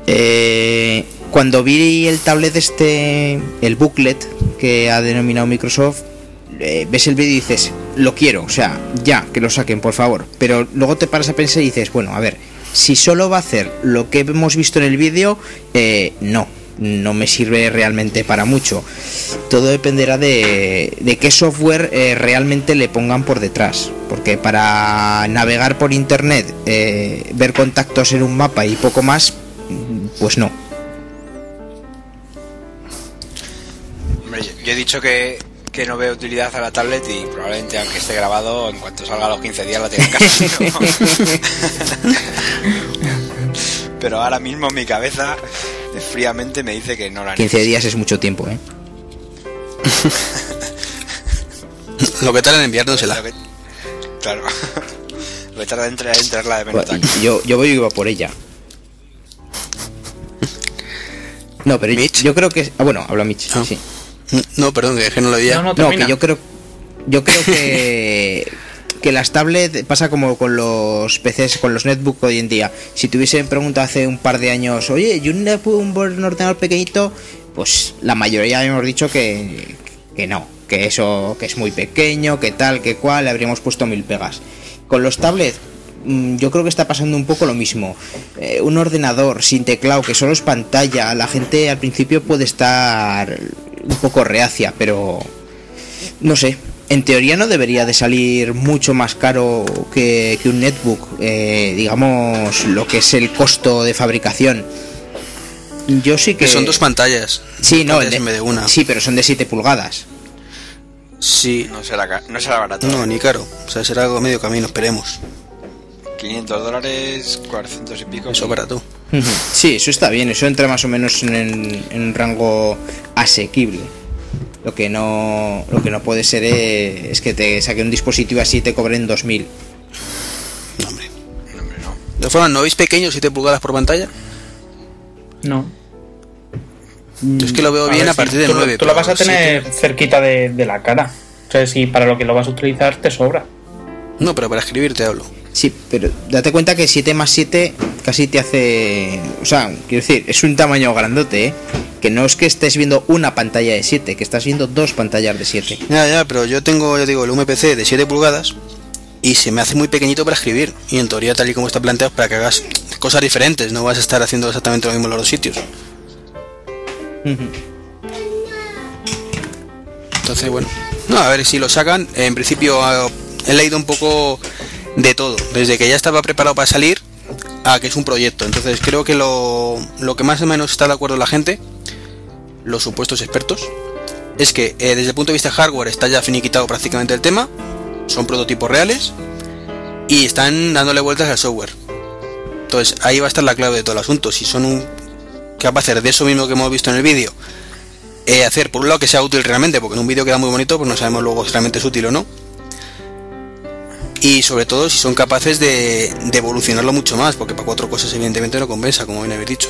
Speaker 2: Eh, cuando vi el tablet este, el booklet que ha denominado Microsoft, eh, ves el vídeo y dices, lo quiero, o sea, ya, que lo saquen, por favor. Pero luego te paras a pensar y dices, bueno, a ver, si solo va a hacer lo que hemos visto en el vídeo, eh, no, no me sirve realmente para mucho. Todo dependerá de, de qué software eh, realmente le pongan por detrás. Porque para navegar por internet, eh, ver contactos en un mapa y poco más, pues no.
Speaker 4: Yo, he dicho que, que no veo utilidad a la tablet y probablemente aunque esté grabado, en cuanto salga a los 15 días la tenga en casa. ¿no? *laughs* Pero ahora mismo mi cabeza fríamente me dice que no la
Speaker 2: 15 días es mucho tiempo, ¿eh? *laughs*
Speaker 1: Lo que tarda en enviárnosela.
Speaker 4: Lo que- Claro. *laughs* Lo que tarda en entrar, en entrarla de.
Speaker 2: Yo, yo voy y iba por ella. No, pero
Speaker 1: Mitch.
Speaker 2: yo creo que... Ah, bueno, habla Mitch,
Speaker 1: Ah.
Speaker 2: sí.
Speaker 1: No, perdón, que no lo veía.
Speaker 3: No, no,
Speaker 2: que yo creo, yo creo que *laughs* que las tablets pasa como con los PCs, con los netbook hoy en día. Si te hubiesen preguntado hace un par de años, oye, ¿y un netbook, un ordenador pequeñito? Pues la mayoría hemos dicho que, que no, que eso, que es muy pequeño, que tal, que cual, le habríamos puesto mil pegas. Con los tablets, mm, yo creo que está pasando un poco lo mismo. Eh, un ordenador sin teclado, que solo es pantalla, la gente al principio puede estar un poco reacia, pero no sé. En teoría no debería de salir mucho más caro que, que un netbook, eh, digamos lo que es el costo de fabricación. Yo sí que...
Speaker 1: Que son dos pantallas.
Speaker 2: Sí, no,
Speaker 1: Dos pantallas
Speaker 2: de-
Speaker 1: en vez de una.
Speaker 2: sí, pero son de 7 pulgadas.
Speaker 1: Sí.
Speaker 4: No será, no será barato.
Speaker 1: No, ni caro. O sea, será algo medio camino, esperemos.
Speaker 4: 500 dólares, 400 y pico.
Speaker 1: Eso barato.
Speaker 2: Sí, eso está bien, eso entra más o menos en, en un rango asequible. Lo que no lo que no puede ser es, es que te saque un dispositivo así y te cobren 2000.
Speaker 1: No, hombre.
Speaker 4: No, hombre, no.
Speaker 1: De formas, ¿no veis pequeño 7 pulgadas por pantalla?
Speaker 3: No.
Speaker 1: Yo es que lo veo
Speaker 3: A
Speaker 1: bien
Speaker 3: ver,
Speaker 1: a partir de
Speaker 3: tú,
Speaker 1: 9.
Speaker 3: Tú la vas a tener cerquita de, de la cara. O sea, si para lo que lo vas a utilizar te sobra.
Speaker 1: No, pero para escribir te hablo.
Speaker 2: Sí, pero date cuenta que 7 más 7 casi te hace... O sea, quiero decir, es un tamaño grandote, ¿eh? No es que estés viendo una pantalla de 7, que estás viendo dos pantallas de 7.
Speaker 1: Ya, ya, pero yo tengo, ya digo, el UMPC de 7 pulgadas y se me hace muy pequeñito para escribir. Y en teoría, tal y como está planteado, para que hagas cosas diferentes, no vas a estar haciendo exactamente lo mismo en los dos sitios. Entonces, bueno, no, a ver si lo sacan. En principio, ah, he leído un poco de todo, desde que ya estaba preparado para salir a que es un proyecto. Entonces, creo que lo, lo que más o menos está de acuerdo la gente, los supuestos expertos, es que eh, desde el punto de vista hardware está ya finiquitado prácticamente el tema, son prototipos reales y están dándole vueltas al software. Entonces ahí va a estar la clave de todo el asunto. Si son capaces de eso mismo que hemos visto en el vídeo, eh, hacer por un lado que sea útil realmente, porque en un vídeo queda muy bonito, pues no sabemos luego si realmente es útil o no. Y sobre todo si son capaces de, de evolucionarlo mucho más, porque para cuatro cosas evidentemente no compensa, como bien habéis dicho.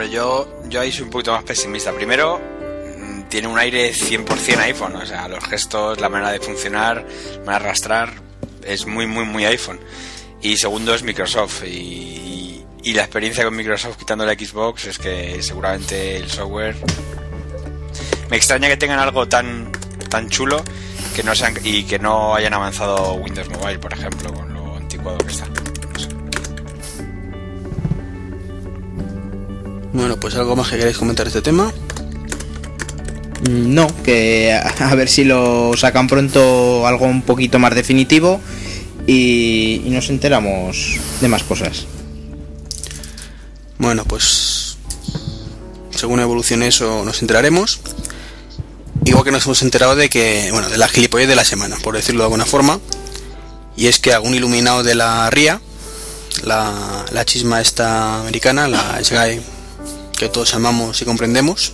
Speaker 4: Hombre, yo, yo ahí soy un poquito más pesimista. Primero, mm, tiene un aire 100% iPhone. O sea, los gestos, la manera de funcionar, la manera de arrastrar, es muy, muy, muy iPhone. Y segundo es Microsoft. Y, y la experiencia con Microsoft quitando la Xbox es que seguramente el software... Me extraña que tengan algo tan, tan chulo que no sean, y que no hayan avanzado Windows Mobile, por ejemplo, con lo anticuado que está.
Speaker 1: Bueno, pues algo más que queréis comentar este tema.
Speaker 2: Mm, No, que a, ver si lo sacan pronto algo un poquito más definitivo y, y nos enteramos de más cosas.
Speaker 1: Bueno, pues según evolucione eso nos enteraremos. Igual que nos hemos enterado de que, bueno, de la gilipollez de la semana, por decirlo de alguna forma. Y es que algún iluminado de la RIA, la, la chisma esta americana, la SGAE, que todos amamos y comprendemos,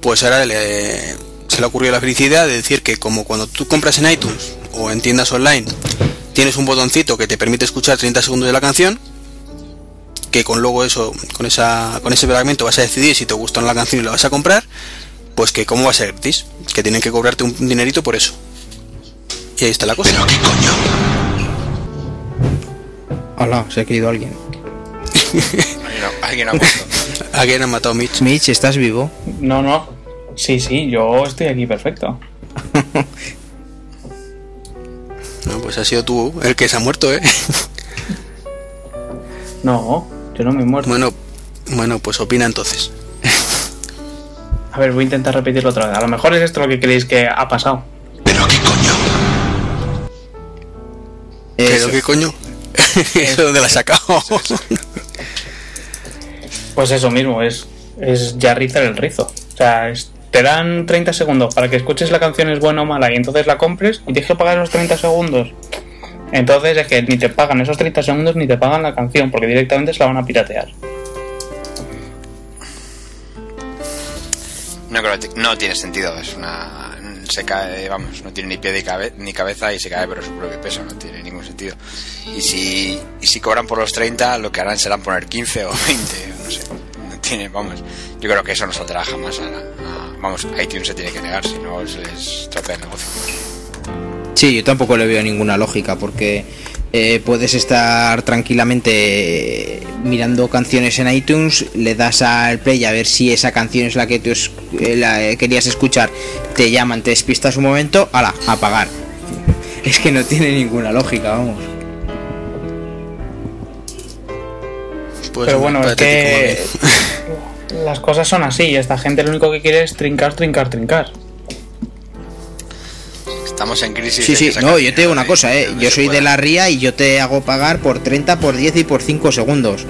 Speaker 1: pues ahora le- se le ocurrió la felicidad de decir que como cuando tú compras en iTunes o en tiendas online, tienes un botoncito que te permite escuchar 30 segundos de la canción, que con luego eso, con esa, con ese fragmento vas a decidir si te gusta o no la canción y la vas a comprar, pues que cómo va a ser gratis, que tienen que cobrarte un dinerito por eso. Y ahí está la cosa.
Speaker 2: Hola, se ha caído alguien. *laughs*
Speaker 4: Alguien ha- Alguien ha muerto.
Speaker 1: Alguien ha matado a Mitch.
Speaker 2: Mitch, ¿estás vivo?
Speaker 3: No, no. Sí, sí, yo estoy aquí perfecto. *laughs*
Speaker 1: No, pues ha sido tú el que se ha muerto, ¿eh? *laughs*
Speaker 3: No, yo no me he muerto.
Speaker 1: Bueno, bueno, pues opina entonces.
Speaker 3: A ver, voy a intentar repetirlo otra vez. A lo mejor es esto lo que creéis que ha pasado.
Speaker 1: ¿Pero qué coño? ¿Pero qué coño? *laughs* ¿Eso dónde la has sacado?
Speaker 3: Pues eso mismo, es, es ya rizar el rizo. O sea, te dan 30 segundos para que escuches la canción es buena o mala y entonces la compres y tienes que pagar esos 30 segundos. Entonces es que ni te pagan esos 30 segundos ni te pagan la canción porque directamente se la van a piratear.
Speaker 4: No no tiene sentido, es una se cae, vamos, no tiene ni pie ni, cabe- ni cabeza y se cae por su propio peso, no tiene ningún Y si y si cobran por los 30, lo que harán serán poner 15 o 20, no sé. No tiene, vamos, yo creo que eso no saldrá jamás a, a- vamos, iTunes se tiene que negar, si no se les trata el negocio.
Speaker 2: Sí, yo tampoco le veo ninguna lógica porque eh, puedes estar tranquilamente mirando canciones en iTunes, le das al play a ver si esa canción es la que tú es- eh, la, eh, querías escuchar, te llaman, te despistas un momento, ala, a pagar. Es que no tiene ninguna lógica, vamos.
Speaker 1: Pues
Speaker 3: Pero bueno, es que *laughs* las cosas son así. Esta gente lo único que quiere es trincar, trincar, trincar.
Speaker 4: Estamos en crisis.
Speaker 2: Sí, sí, no, yo te digo una cosa, eh. Yo soy de la ría y yo te hago pagar por 30, por 10 y por 5 segundos.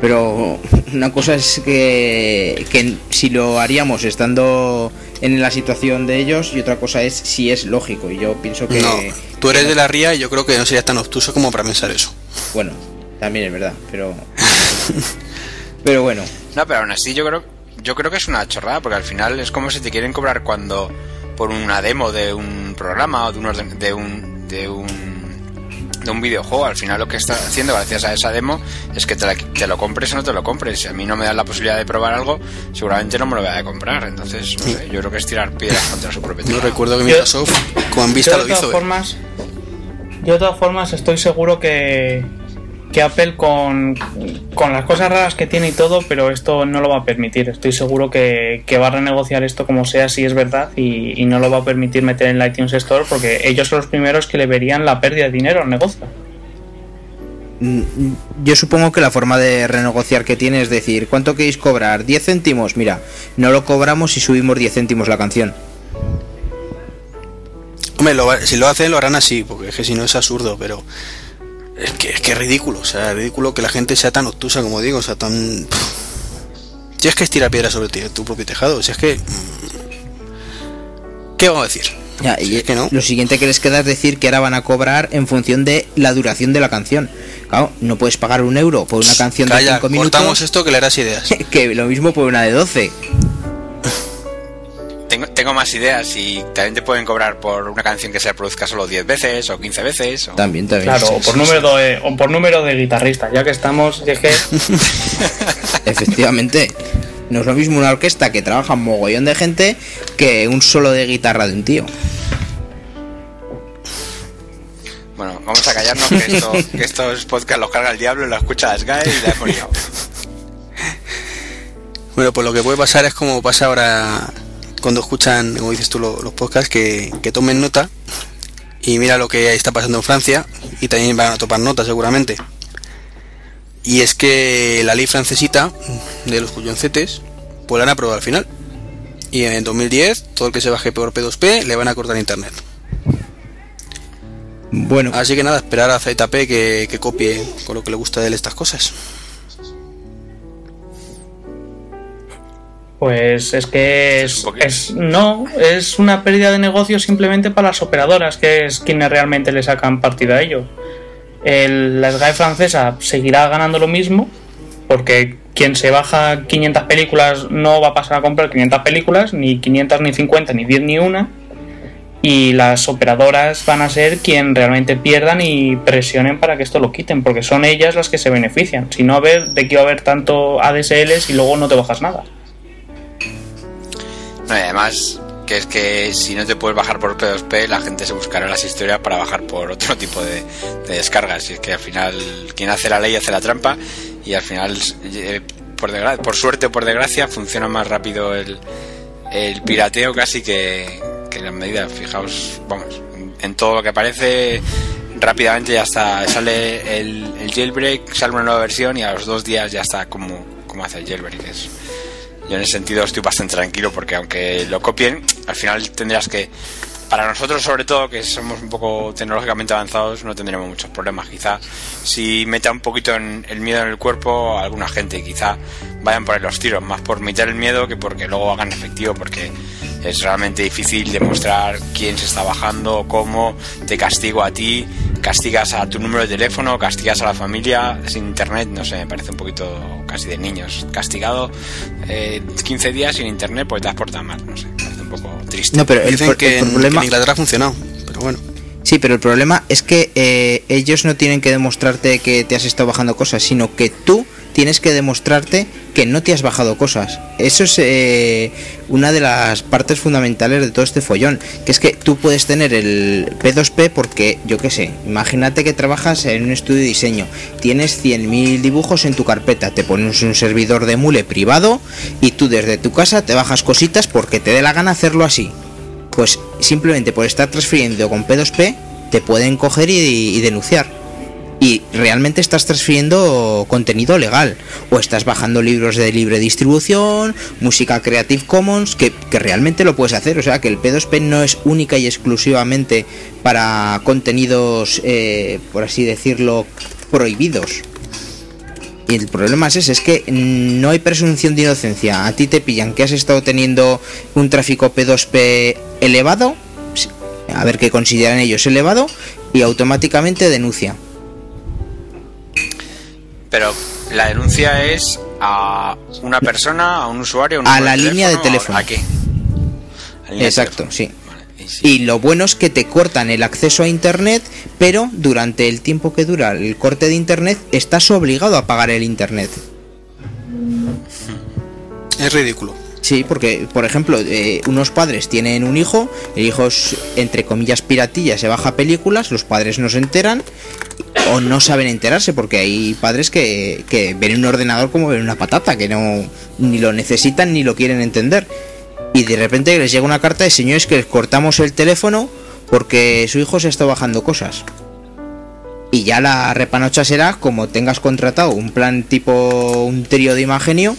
Speaker 2: Pero *laughs* una cosa es que, que si lo haríamos estando en la situación de ellos y otra cosa es si es lógico. Y yo pienso que...
Speaker 1: No, tú eres de la ría y yo creo que no serías tan obtuso como para pensar eso.
Speaker 2: Bueno, también es verdad, pero... *laughs* pero bueno.
Speaker 4: No, pero aún así yo creo, yo creo que es una chorrada, porque al final es como si te quieren cobrar cuando por una demo de un programa o de un orden- de un de un de un videojuego. Al final lo que está haciendo gracias a esa demo es que te, la- te lo compres o no te lo compres. Si a mí no me dan la posibilidad de probar algo, seguramente no me lo voy a comprar. Entonces, no sé, yo creo que es tirar piedras contra su propio
Speaker 1: No recuerdo que
Speaker 3: Yo-
Speaker 1: Microsoft con Vista
Speaker 3: de
Speaker 1: lo
Speaker 3: todas
Speaker 1: hizo. ¿eh?
Speaker 3: formas, yo de todas formas estoy seguro que, que Apple con, con las cosas raras que tiene y todo, pero esto no lo va a permitir. Estoy seguro que, que va a renegociar esto como sea si es verdad y, y no lo va a permitir meter en la iTunes Store porque ellos son los primeros que le verían la pérdida de dinero al negocio.
Speaker 2: Mm, Yo supongo que la forma de renegociar que tiene es decir, ¿cuánto queréis cobrar? ¿10 céntimos? Mira, no lo cobramos si subimos 10 céntimos la canción.
Speaker 1: Hombre, lo si lo hacen lo harán así, porque es que si no es absurdo, pero es que es que es ridículo, o sea, es ridículo que la gente sea tan obtusa, como digo, o sea, tan... Si es que es tirar piedra sobre ti- tu propio tejado, si es que... mm, ¿Qué vamos a decir?
Speaker 2: Ya,
Speaker 1: Si
Speaker 2: y
Speaker 1: es que no.
Speaker 2: Lo siguiente que les queda es decir que ahora van a cobrar en función de la duración de la canción. Claro, no puedes pagar un euro por una canción de
Speaker 1: Calla,
Speaker 2: 5 minutos
Speaker 1: cortamos esto que le harás ideas. *laughs*
Speaker 2: que lo mismo por una de 12. *laughs*
Speaker 4: Tengo, tengo más ideas y también te pueden cobrar por una canción que se reproduzca solo 10 veces o 15 veces. o-
Speaker 2: También, también.
Speaker 3: Claro,
Speaker 2: sí,
Speaker 3: o por,
Speaker 2: sí,
Speaker 3: número de, o por número de guitarristas, ya que estamos, es que. *laughs*
Speaker 2: Efectivamente. No es lo mismo una orquesta que trabaja un mogollón de gente que un solo de guitarra de un tío.
Speaker 4: Bueno, vamos a callarnos que, esto, *laughs* que estos podcasts los carga el diablo, lo escucha las GAE y la hemos liado.
Speaker 1: Bueno, pues lo que puede pasar es como pasa ahora cuando escuchan, como dices tú, lo- los podcasts, que, que tomen nota y mira lo que está pasando en Francia y también van a topar nota seguramente. Y es que la ley francesita de los cuyoncetes, pues la han aprobado al final. Y en 2010, todo el que se baje por P2P le van a cortar internet.
Speaker 2: Bueno,
Speaker 1: Así que nada, esperar a ZP que, que copie con lo que le gusta de él estas cosas.
Speaker 3: Pues es que es, no, es una pérdida de negocio simplemente para las operadoras, que es quienes realmente le sacan partido a ello. El- la SGAE francesa seguirá ganando lo mismo, porque quien se baja 500 películas no va a pasar a comprar 500 películas, ni 500, ni 50, ni 10, ni una. Y las operadoras van a ser quien realmente pierdan y presionen para que esto lo quiten, porque son ellas las que se benefician. Si no, a ver, ¿de qué va a haber tanto ADSLs y luego no te bajas nada?
Speaker 4: No, y además, que es que si no te puedes bajar por P2P, la gente se buscará las historias para bajar por otro *laughs* tipo de, descargas. Y es que al final, quien hace la ley hace la trampa, y al final, eh, por, por suerte o por desgracia, funciona más rápido el, el pirateo casi que, que las medidas. Fijaos, vamos, en todo lo que aparece rápidamente ya está, sale el, jailbreak, sale una nueva versión y a los dos días ya está como, como hace el jailbreak. Es, yo en ese sentido estoy bastante tranquilo porque aunque lo copien, al final tendrás que... Para nosotros sobre todo, que somos un poco tecnológicamente avanzados, no tendremos muchos problemas. Quizá si meta un poquito el miedo en el cuerpo alguna gente, quizá vayan por los tiros, más por meter el miedo que porque luego hagan efectivo, porque es realmente difícil demostrar quién se está bajando, cómo, te castigo a ti, castigas a tu número de teléfono, castigas a la familia, sin internet, no sé, me parece un poquito casi de niños. Castigado eh, 15 días sin internet porque te has portado mal, no sé, un poco triste.
Speaker 1: No, pero Dicen que, el problema... en Inglaterra ha funcionado, pero bueno.
Speaker 2: Sí, pero el problema es que eh, ellos no tienen que demostrarte que te has estado bajando cosas, sino que tú tienes que demostrarte que no te has bajado cosas. Eso es eh, una de las partes fundamentales de todo este follón, que es que tú puedes tener el P2P porque, yo qué sé, imagínate que trabajas en un estudio de diseño, tienes 100.000 dibujos en tu carpeta, te pones un servidor de mule privado y tú desde tu casa te bajas cositas porque te dé la gana hacerlo así. Pues simplemente por estar transfiriendo con P2P te pueden coger y denunciar y realmente estás transfiriendo contenido legal o estás bajando libros de libre distribución, música Creative Commons, que, realmente lo puedes hacer, o sea que el P2P no es única y exclusivamente para contenidos, eh, por así decirlo, prohibidos. Y el problema es ese, es que no hay presunción de inocencia. A ti te pillan que has estado teniendo un tráfico P2P elevado, a ver qué consideran ellos elevado, y automáticamente denuncia.
Speaker 4: Pero la denuncia es a una persona, a un usuario,
Speaker 2: a, la línea de teléfono. ¿A qué? Exacto, sí. Y lo bueno es que te cortan el acceso a Internet, pero durante el tiempo que dura el corte de Internet estás obligado a pagar el Internet.
Speaker 1: Es ridículo.
Speaker 2: Sí, porque, por ejemplo, eh, unos padres tienen un hijo, el hijo es, entre comillas, piratilla, se baja películas, los padres no se enteran o no saben enterarse, porque hay padres que, que ven un ordenador como ven una patata, que no ni lo necesitan ni lo quieren entender. Y de repente les llega una carta de señores que les cortamos el teléfono porque su hijo se está bajando cosas. Y ya la repanocha será como tengas contratado un plan tipo un trío de imagenio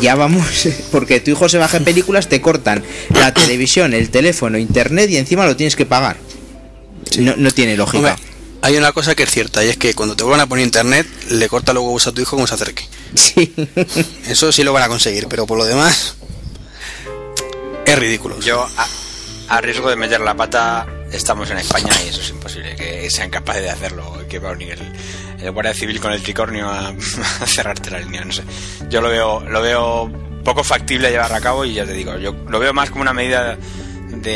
Speaker 2: ya vamos, *laughs* porque tu hijo se baja en películas, te cortan la televisión, el teléfono, internet y encima lo tienes que pagar. No, tiene lógica.
Speaker 1: hay una cosa que es cierta y es que cuando te vuelvan a poner internet, le corta luego a tu hijo como se acerque. *laughs* Sí. Eso sí lo van a conseguir, pero por lo demás, es ridículo.
Speaker 4: Yo, a, riesgo de meter la pata, estamos en España y eso es imposible que sean capaces de hacerlo. Que va a unir el el Guardia Civil con el tricornio a, *laughs* cerrarte la línea, no sé. Yo lo veo, lo veo poco factible llevar a cabo y ya te digo, yo lo veo más como una medida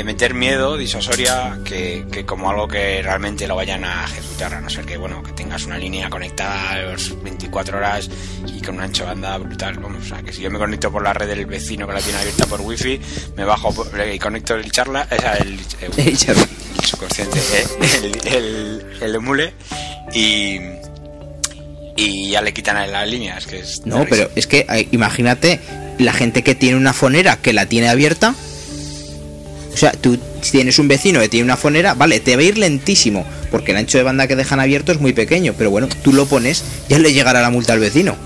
Speaker 4: meter miedo disuasoria que, que como algo que realmente lo vayan a ejecutar, a no ser que bueno que tengas una línea conectada a los 24 horas y con un ancho banda brutal, vamos, o sea que si yo me conecto por la red del vecino que la tiene abierta por wifi, me bajo y conecto el charla, o sea, el, el, subconsciente, el, el, el emule y y ya le quitan las líneas. Que es
Speaker 2: no, pero es que eh, imagínate la gente que tiene una fonera que la tiene abierta. O sea, tú tienes un vecino que tiene una fonera, vale, te va a ir lentísimo, porque el ancho de banda que dejan abierto es muy pequeño, pero bueno, tú lo pones, ya le llegará la multa al vecino.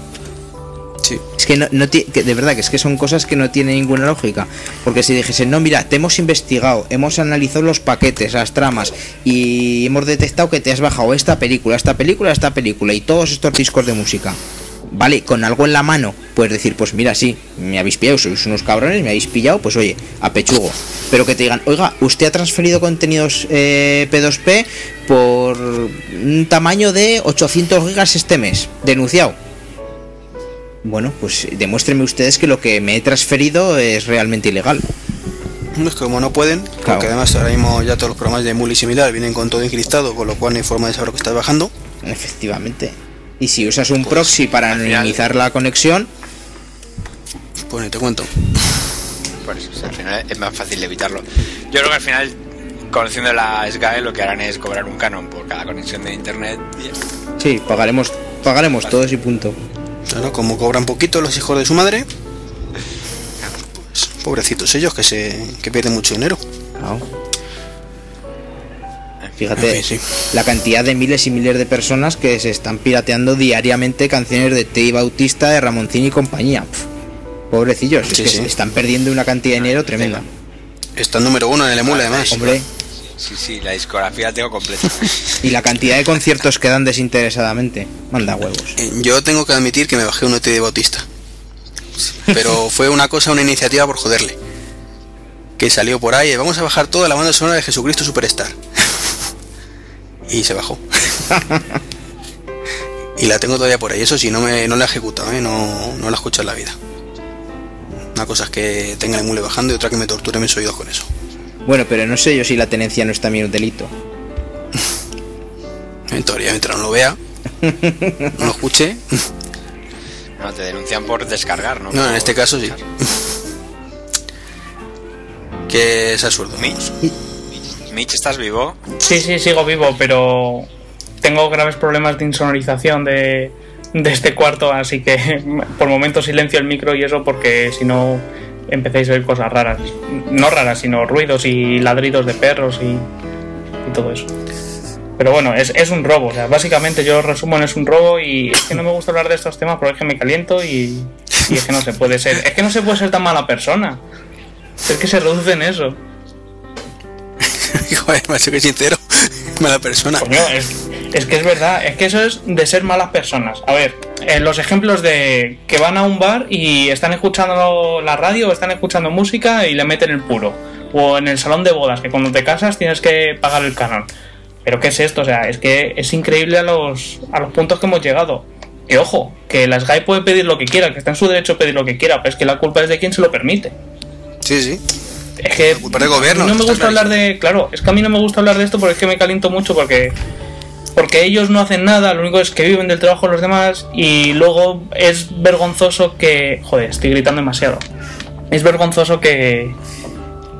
Speaker 2: Es que, no, de verdad que es que son cosas que no tienen ninguna lógica. Porque si dijesen, no, mira, te hemos investigado, hemos analizado los paquetes, las tramas, y hemos detectado que te has bajado esta película, esta película, esta película, y todos estos discos de música. Vale, con algo en la mano, puedes decir, pues mira, sí, me habéis pillado, sois unos cabrones, me habéis pillado, pues oye, a pechugo. Pero que te digan, oiga, usted ha transferido contenidos eh, P2P por un tamaño de 800 gigas este mes, denunciado bueno, pues demuéstrenme ustedes que lo que me he transferido es realmente ilegal.
Speaker 1: No es como no pueden, porque además ahora mismo ya todos los programas de Muli similar vienen con todo encriptado, con lo cual no hay forma de saber lo que estás bajando.
Speaker 2: Efectivamente. Y si usas un pues, proxy para anonimizar la conexión.
Speaker 1: Pues ni te cuento.
Speaker 4: Por eso, o sea, al final es más fácil evitarlo. Yo creo que al final, conociendo la SGAE, lo que harán es cobrar un canon por cada conexión de internet. y.
Speaker 2: Sí, pagaremos, pagaremos todos y punto.
Speaker 1: Claro, como cobran poquito los hijos de su madre, pues pobrecitos ellos que se que pierden mucho dinero.
Speaker 2: Fíjate, la cantidad de miles y miles de personas que se están pirateando diariamente canciones de Teddy Bautista, de Ramoncín y compañía. Pobrecillos, es
Speaker 1: Sí,
Speaker 2: que se están perdiendo una cantidad de dinero tremenda.
Speaker 1: Está en número uno en el emule además.
Speaker 2: Hombre,
Speaker 4: Sí, sí, la discografía la tengo completa. *laughs*
Speaker 2: y la cantidad de conciertos que dan desinteresadamente. Manda huevos.
Speaker 1: Eh, Yo tengo que admitir que me bajé un ET de Bautista. Pero *laughs* fue una cosa, una iniciativa por joderle. Que salió por ahí, vamos a bajar toda la banda sonora de Jesucristo Superstar. Y se bajó. *laughs* Y la tengo todavía por ahí. Eso sí, no, me, no la he ejecutado, ¿eh? no, no la he escuchado en la vida. Una cosa es que tenga el emule bajando y otra que me torture mis oídos con eso.
Speaker 2: Bueno, pero no sé yo si la tenencia no es también un delito. *laughs*
Speaker 1: En teoría, mientras no lo vea, no lo escuche. *laughs*
Speaker 4: No, te denuncian por descargar, ¿no?
Speaker 1: No, en este caso sí. Que es absurdo.
Speaker 4: Mitch, ¿estás vivo?
Speaker 3: Sí, sí, sigo vivo, pero tengo graves problemas de insonorización de, este cuarto, así que *laughs* por momentos silencio el micro y eso porque si no empecéis a oír cosas raras. No raras, sino ruidos y ladridos de perros y, todo eso. Pero bueno, es, un robo, o sea, básicamente yo resumo en es un robo y es que no me gusta hablar de estos temas porque es que me caliento y, y es que no se puede ser, es que no se puede ser tan mala persona. Es que se reduce en eso. *laughs*
Speaker 1: Joder, macho, que sincero. Mala persona.
Speaker 3: Coño, es, es que es verdad, es que eso es de ser malas personas. A ver, eh, los ejemplos de que van a un bar y están escuchando la radio o están escuchando música y le meten el puro. O en el salón de bodas, que cuando te casas tienes que pagar el canon. Pero ¿qué es esto? O sea, es que es increíble a los, a los puntos que hemos llegado. Que ojo, que la SGAE puede pedir lo que quiera, que está en su derecho a pedir lo que quiera, pero es que la culpa es de quien se lo permite.
Speaker 1: Sí, sí.
Speaker 3: Es que
Speaker 1: culpa del gobierno,
Speaker 3: a mí no me gusta hablar de, claro, es que a mí no me gusta hablar de esto porque es que me caliento mucho porque porque ellos no hacen nada, lo único es que viven del trabajo de los demás y luego es vergonzoso que, joder, estoy gritando demasiado. Es vergonzoso que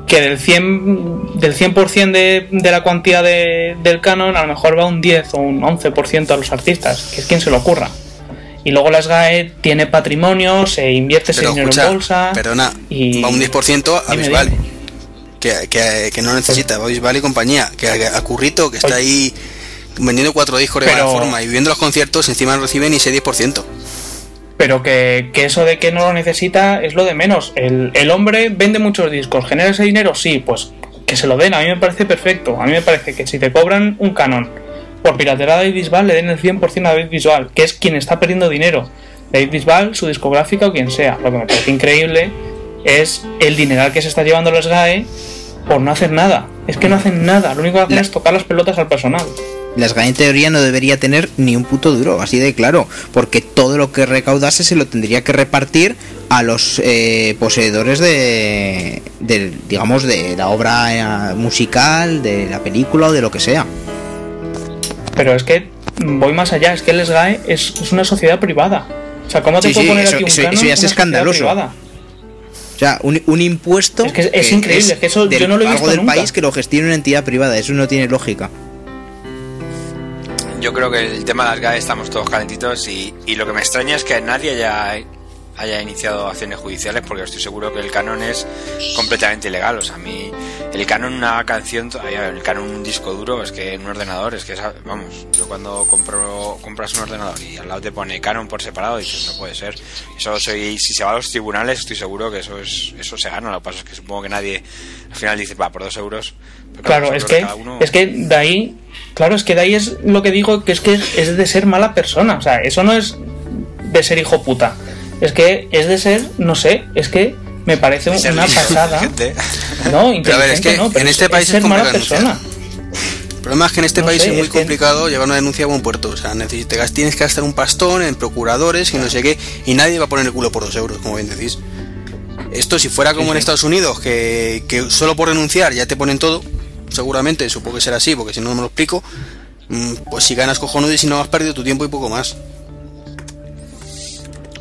Speaker 3: que del 100 del 100% de, de la cuantía de- del canon a lo mejor va un 10 o un 11% a los artistas, que es quien se lo ocurra. Y luego la SGAE tiene patrimonio, se invierte ese dinero
Speaker 1: escucha,
Speaker 3: en bolsa.
Speaker 1: perdona,
Speaker 3: y-
Speaker 1: va un 10% a Bisbal. Que, que, que no necesita, va Bisbal y compañía. Que a, a Currito, que está ahí vendiendo cuatro discos de mala forma y viendo los conciertos, encima no recibe ni ese 10%.
Speaker 3: Pero que, que eso de que no lo necesita es lo de menos. El, el hombre vende muchos discos, genera ese dinero, sí, pues que se lo den. A mí me parece perfecto. A mí me parece que si te cobran un canon por piratería a David Bisbal, le den el 100% a David Bisbal, que es quien está perdiendo dinero. David Bisbal, su discográfica o quien sea. Lo que me parece increíble es el dineral que se está llevando los GAE por no hacer nada. Es que no hacen nada. Lo único que hacen
Speaker 2: La-
Speaker 3: es tocar las pelotas al personal.
Speaker 2: La SGAE en teoría no debería tener ni un puto duro, así de claro, porque todo lo que recaudase se lo tendría que repartir a los eh, poseedores de, del, digamos, de la obra eh, musical, de la película o de lo que sea.
Speaker 3: Pero es que voy más allá, es que el SGAE es, es una sociedad privada. O sea, ¿cómo te
Speaker 2: Sí,
Speaker 3: puede
Speaker 2: sí,
Speaker 3: poner
Speaker 2: eso-
Speaker 3: aquí un
Speaker 2: eso-
Speaker 3: canon
Speaker 2: eso ya es
Speaker 3: una
Speaker 2: escandaloso.
Speaker 3: privada?
Speaker 2: O sea, un, un impuesto
Speaker 3: Es que es increíble, es que eso yo no lo he
Speaker 2: algo
Speaker 3: visto
Speaker 2: del
Speaker 3: nunca.
Speaker 2: país que lo gestione una entidad privada, eso no tiene lógica.
Speaker 4: Yo creo que el tema de las GAE estamos todos calentitos y, y lo que me extraña es que nadie haya, haya iniciado acciones judiciales porque estoy seguro que el canon es completamente ilegal. O sea, a mí el canon una canción, el canon un disco duro es que en un ordenador es que vamos, yo cuando compro compras un ordenador y al lado te pone canon por separado dices no puede ser. Eso soy si se va a los tribunales estoy seguro que eso es eso se gana. Lo que pasa es que supongo que nadie al final dice va por dos euros.
Speaker 3: Claro, es que,
Speaker 4: uno-
Speaker 3: es que de ahí, claro, es que de ahí es lo que digo, que es que es de ser mala persona. O sea, eso no es de ser hijo puta. Es que es de ser, no sé, es que me parece una pasada. *laughs* No,
Speaker 1: Pero a ver, es
Speaker 3: inteligente
Speaker 1: que
Speaker 3: no, pero
Speaker 1: en
Speaker 3: es-
Speaker 1: este país
Speaker 3: es ser mala persona.
Speaker 1: denunciar. El problema es que en este
Speaker 3: No
Speaker 1: país
Speaker 3: sé,
Speaker 1: es muy
Speaker 3: es que-
Speaker 1: complicado llevar una denuncia a buen puerto. O sea, necesitas, tienes que gastar un pastón en procuradores y no sé qué, y nadie va a poner el culo por dos euros, como bien decís. Esto, si fuera como
Speaker 3: Sí,
Speaker 1: en
Speaker 3: sí.
Speaker 1: Estados Unidos, que, que solo por renunciar ya te ponen todo, seguramente, supongo que será así, porque si no, no me lo explico. mm, Pues si ganas cojonudo y si no has perdido tu tiempo y poco más.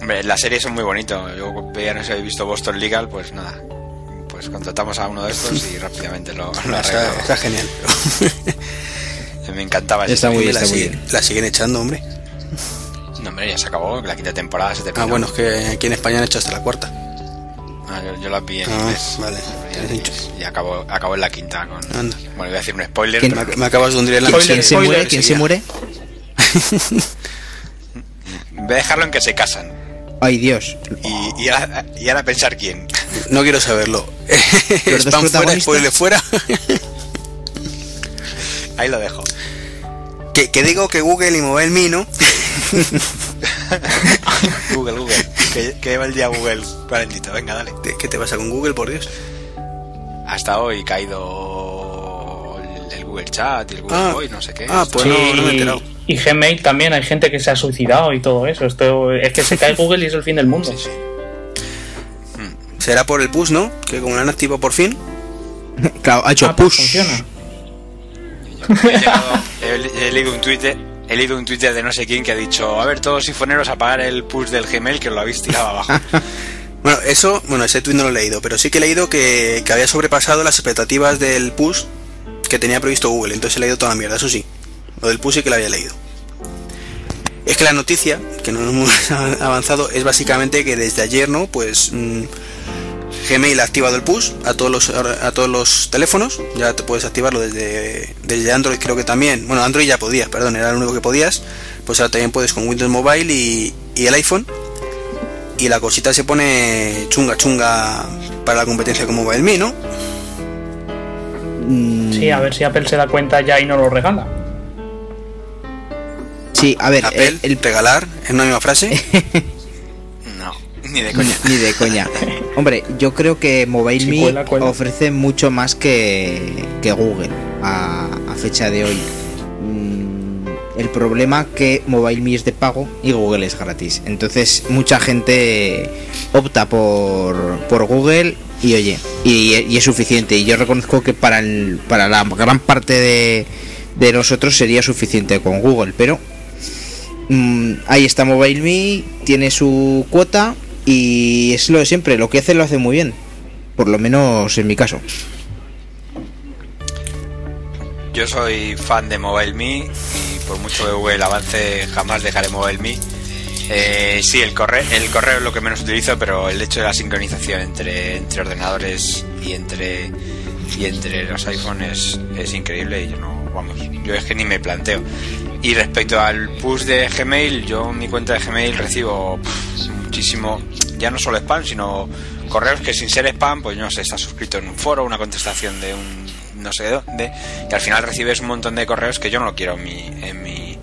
Speaker 4: Hombre, las series son muy bonitos. Yo veía, no sé, he visto Boston Legal, pues nada. pues contratamos a uno de estos y rápidamente lo, lo
Speaker 1: está,
Speaker 4: arreglamos.
Speaker 1: está genial. *laughs*
Speaker 4: Me encantaba
Speaker 2: Está muy
Speaker 1: la,
Speaker 2: muy bien.
Speaker 1: la siguen echando, hombre.
Speaker 4: No, hombre, ya se acabó, la quinta temporada se terminó.
Speaker 1: Ah, bueno, es que aquí en España han hecho hasta la cuarta.
Speaker 4: Ah, yo, yo la vi en
Speaker 1: Ah,
Speaker 4: inglés.
Speaker 1: vale.
Speaker 4: Inglés. Y acabó, acabó en la quinta con...
Speaker 1: Anda.
Speaker 4: Bueno, voy a decir un spoiler,
Speaker 2: ¿Quién-
Speaker 4: pero
Speaker 1: Me, me acabas de hundir en la
Speaker 2: ¿Quién se muere? ¿Quién se muere? *laughs*
Speaker 4: voy a dejarlo en que se casan.
Speaker 2: Ay, Dios.
Speaker 4: Y, y, ahora, y ahora pensar quién.
Speaker 1: No quiero saberlo.
Speaker 2: ¿Los dos
Speaker 1: Spam fuera, spoiler fuera. *laughs*
Speaker 4: Ahí lo dejo.
Speaker 1: que, que digo que Google y MobileMe, ¿no? *laughs*
Speaker 4: Google, Google. Que, que lleva el día Google, calentito. Venga, dale.
Speaker 1: ¿Qué qué te pasa con Google, por Dios?
Speaker 4: Hasta hoy caído el, el Google Chat y el Google
Speaker 1: Ah.
Speaker 4: Voice, no sé qué.
Speaker 1: Ah, pues
Speaker 3: Sí,
Speaker 1: no, no me he enterado.
Speaker 3: Y Gmail también, hay gente que se ha suicidado y todo eso. Esto es que se cae *laughs* Google y es el fin del mundo.
Speaker 4: Sí, sí.
Speaker 1: Será por el push, ¿no? Que como lo han activado por fin. *laughs*
Speaker 2: Claro, ha hecho
Speaker 3: Ah, pues
Speaker 2: push.
Speaker 3: funciona. *laughs*
Speaker 4: He, llegado- he- he leído un Twitter. He leído un Twitter de no sé quién que ha dicho, a ver, todos sifoneros apagar el push del Gmail que os lo habéis tirado abajo.
Speaker 1: Bueno, eso, bueno, ese tweet no lo he leído, pero sí que he leído que, que había sobrepasado las expectativas del push que tenía previsto Google. Entonces he leído toda la mierda, eso sí. Lo del push sí que lo había leído. Es que la noticia, que no hemos *laughs* avanzado, es básicamente que desde ayer, ¿no? Pues mm, Gmail ha activado el push a todos los a todos los teléfonos. Ya te puedes activarlo desde, desde Android, creo que también. Bueno, Android ya podías, perdón, era lo único que podías. Pues ahora también puedes con Windows Mobile y, el iPhone. Y la cosita se pone chunga chunga para la competencia con MobileMe, ¿no?
Speaker 2: Mm,
Speaker 3: Sí, a ver si Apple se da cuenta ya y no lo regala.
Speaker 2: Sí, a ver,
Speaker 1: Apple,
Speaker 2: eh, el,
Speaker 1: regalar, en una misma frase. *laughs*
Speaker 4: No, ni de coña.
Speaker 2: Ni de coña. Hombre, yo creo que MobileMe
Speaker 3: cuela.
Speaker 2: ofrece mucho más que, que Google a, a fecha de hoy. Mm, El problema que MobileMe es de pago y Google es gratis. Entonces mucha gente opta por, por Google y oye, y, y es suficiente. Y yo reconozco que para, el, para la gran parte de, de nosotros sería suficiente con Google, pero Mm, ahí está MobileMe, tiene su cuota y es lo de siempre, lo que hace lo hace muy bien. Por lo menos en mi caso.
Speaker 4: Yo soy fan de MobileMe y por mucho que Google avance jamás dejaré MobileMe. Eh, sí, el correo, el correo es lo que menos utilizo, pero el hecho de la sincronización entre, entre ordenadores y entre y entre los iPhones es increíble y yo no, vamos, yo es que ni me planteo. Y respecto al push de Gmail, yo en mi cuenta de Gmail recibo muchísimo, ya no solo spam, sino correos que sin ser spam, pues no sé, está suscrito en un foro, una contestación de un no sé de dónde, y al final recibes un montón de correos que yo no lo quiero en mi, en mi,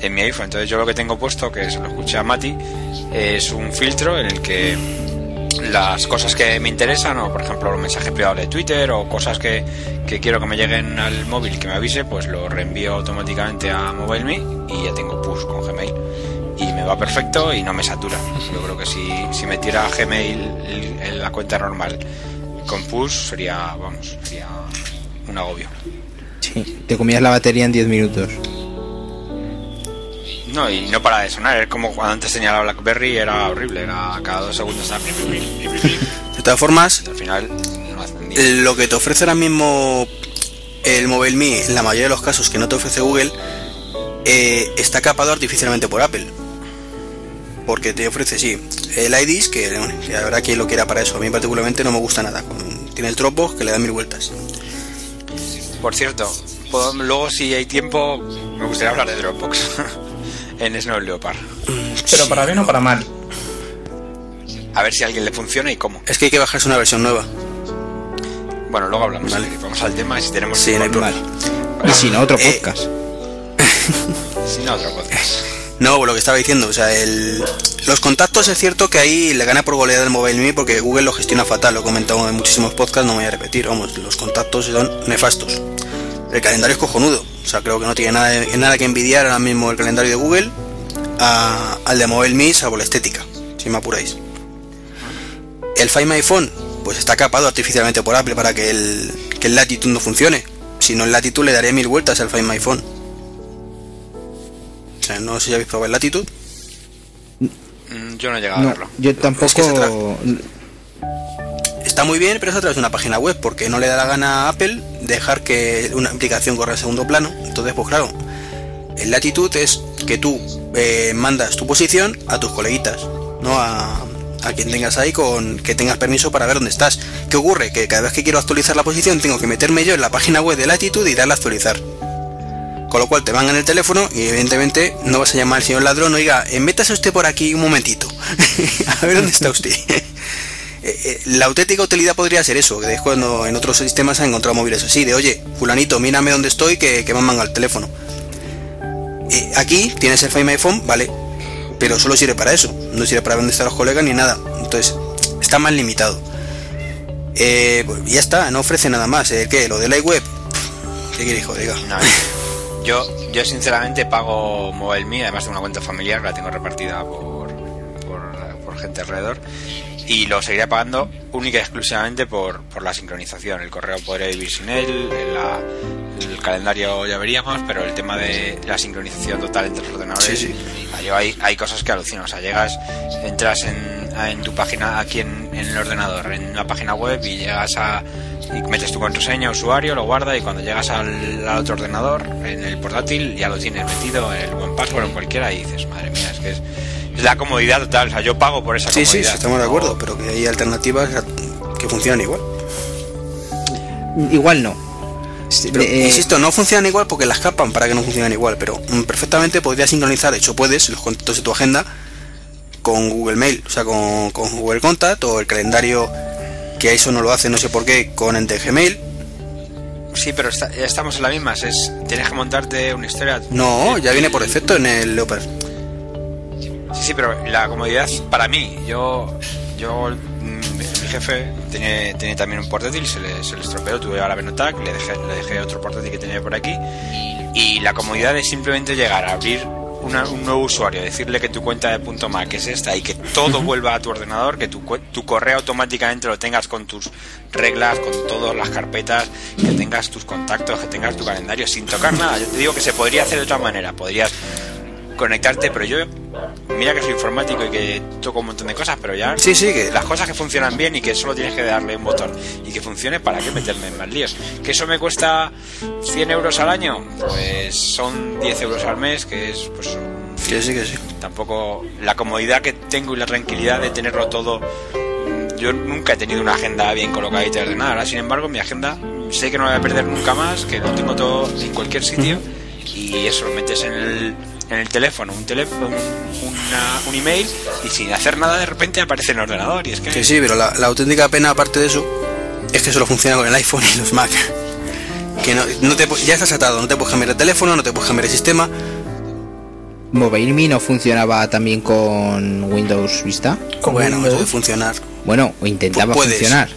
Speaker 4: en mi iPhone. Entonces yo lo que tengo puesto, que se lo escuché a Mati, es un filtro en el que las cosas que me interesan, o por ejemplo los mensajes privados de Twitter, o cosas que, que quiero que me lleguen al móvil que me avise, pues lo reenvío automáticamente a MobileMe y ya tengo push con Gmail. Y me va perfecto y no me satura. Yo creo que si, si metiera Gmail en la cuenta normal con push sería, vamos, sería un agobio.
Speaker 2: Sí, te comías la batería en 10 minutos.
Speaker 4: No, y no para de sonar, es como cuando antes la BlackBerry, era horrible, era cada dos segundos estaba.
Speaker 1: De todas formas,
Speaker 4: al final no ni-
Speaker 1: lo que te ofrece ahora mismo el MobileMe, en la mayoría de los casos que no te ofrece Google, eh, está capado artificialmente por Apple. Porque te ofrece, sí, el IDs, que, bueno, que habrá quien lo quiera para eso. A mí particularmente no me gusta nada. Tiene el Dropbox que le da mil vueltas.
Speaker 4: Por cierto, luego si hay tiempo, me gustaría hablar de Dropbox *laughs* en Snow Leopard.
Speaker 3: Pero para bien o para mal.
Speaker 4: A ver si a alguien le funciona y cómo.
Speaker 1: Es que hay que bajarse una versión nueva.
Speaker 4: Bueno, luego hablamos.
Speaker 1: Vale.
Speaker 4: Vamos al tema y si tenemos
Speaker 1: Sí, no hay.
Speaker 2: Y si no, otro
Speaker 1: Eh,
Speaker 2: podcast. *laughs*
Speaker 4: Si no, otro podcast.
Speaker 1: No, lo que estaba diciendo, o sea, el, los contactos es cierto que ahí le gana por goleada el MobileMe porque Google lo gestiona fatal, lo he comentado en muchísimos podcasts, no me voy a repetir, vamos, los contactos son nefastos. El calendario es cojonudo, o sea, creo que no tiene nada, nada que envidiar ahora mismo el calendario de Google a- al de MobileMe, salvo la estética, si me apuráis. El Find My Phone, pues está capado artificialmente por Apple para que el, que el Latitude no funcione. Si no el Latitude le daré mil vueltas al Find My Phone. O sea, no sé si habéis probado el Latitude.
Speaker 4: Mm, Yo no he llegado a verlo.
Speaker 2: yo tampoco.
Speaker 1: es que está muy bien, pero es a través de una página web, porque no le da la gana a Apple dejar que una aplicación corra en segundo plano. Entonces, pues claro, el latitud es que tú eh, mandas tu posición a tus coleguitas, no a, a quien tengas ahí con que tengas permiso para ver dónde estás. ¿Qué ocurre? Que cada vez que quiero actualizar la posición tengo que meterme yo en la página web de latitud y darle a actualizar. Con lo cual te van en el teléfono y evidentemente no vas a llamar al señor ladrón, oiga, eh, métase usted por aquí un momentito. *laughs* a ver dónde está usted. Eh, la auténtica utilidad podría ser eso, que es cuando en otros sistemas han encontrado móviles así, de oye, fulanito, mírame dónde estoy, que, que me han al teléfono. Eh, aquí tienes el Find My Phone, vale, pero solo sirve para eso, no sirve para dónde están los colegas ni nada. Entonces, está más limitado. Eh, pues ya está, no ofrece nada más. ¿Eh? ¿Qué? ¿Lo de la web? ¿Qué quiere hijo? Diga.
Speaker 4: Yo, yo sinceramente pago MobileMe, además de una cuenta familiar, la tengo repartida por, por gente alrededor y lo seguiré pagando única y exclusivamente por, por la sincronización. El correo podría vivir sin él, la, el calendario ya veríamos, pero el tema de la sincronización total entre los ordenadores,
Speaker 1: Sí, sí.
Speaker 4: Hay, hay cosas que alucinan. O sea, llegas, entras en, en tu página, aquí en, en el ordenador, en una página web y llegas a. Y metes tu contraseña, usuario, lo guarda y cuando llegas al, al otro ordenador, en el portátil, ya lo tienes metido en el buen password o en cualquiera y dices, madre mía, es que es la comodidad total. O sea, yo pago por esa
Speaker 1: Sí, sí,
Speaker 4: comodidad.
Speaker 1: sí, estamos de acuerdo, pero que hay alternativas que funcionan igual.
Speaker 2: Igual no.
Speaker 1: Pero,
Speaker 2: Eh,
Speaker 1: insisto, no funcionan igual porque las capan para que no funcionen igual, pero mm, perfectamente podrías sincronizar, de hecho puedes, los contactos de tu agenda con Google Mail, o sea, con, con Google Contact o el calendario, que eso no lo hace, no sé por qué, con el de Gmail.
Speaker 4: Sí, pero está- ya estamos en la misma. Es, tienes que montarte una historia.
Speaker 1: No, ya viene por defecto en el Leopard.
Speaker 4: Sí, sí, pero la comodidad para mí, yo, yo, mm, mi jefe tiene, tiene también un portátil, se le, se le estropeó, tuve ahora Benotac, le dejé, le dejé otro portátil que tenía por aquí. Y la comodidad es simplemente llegar a abrir una- un nuevo usuario, decirle que tu cuenta de punto .mac es esta y que todo vuelva a tu ordenador, que tu, tu correo automáticamente lo tengas con tus reglas, con todas las carpetas, que tengas tus contactos, que tengas tu calendario sin tocar nada. Yo te digo que se podría hacer de otra manera, podrías conectarte, pero yo, mira que soy informático y que toco un montón de cosas, pero ya
Speaker 1: Sí, sí, que
Speaker 4: las cosas que funcionan bien y que solo tienes que darle un botón y que funcione, ¿para qué meterme en más líos? ¿Que eso me cuesta 100 euros al año? Pues son 10 euros al mes, que es pues
Speaker 1: que sí, que sí.
Speaker 4: tampoco la comodidad que tengo y la tranquilidad de tenerlo todo. Yo nunca he tenido una agenda bien colocadita y ordenada. Ahora, sin embargo, mi agenda sé que no la voy a perder nunca más, que lo tengo todo en cualquier sitio y eso lo metes en el, en el teléfono, un teléfono, una- un email y sin hacer nada de repente aparece en el ordenador y es que
Speaker 1: Que sí, pero la, la auténtica pena aparte de eso es que solo funciona con el iPhone y los Mac. Que no, no te, ya estás atado, no te puedes cambiar el teléfono, no te puedes cambiar el sistema.
Speaker 2: MobileMe no funcionaba también con Windows Vista.
Speaker 3: Con
Speaker 1: bueno, eso
Speaker 3: Windows.
Speaker 1: de funcionar.
Speaker 2: Bueno, o intentaba
Speaker 1: puedes.
Speaker 2: funcionar.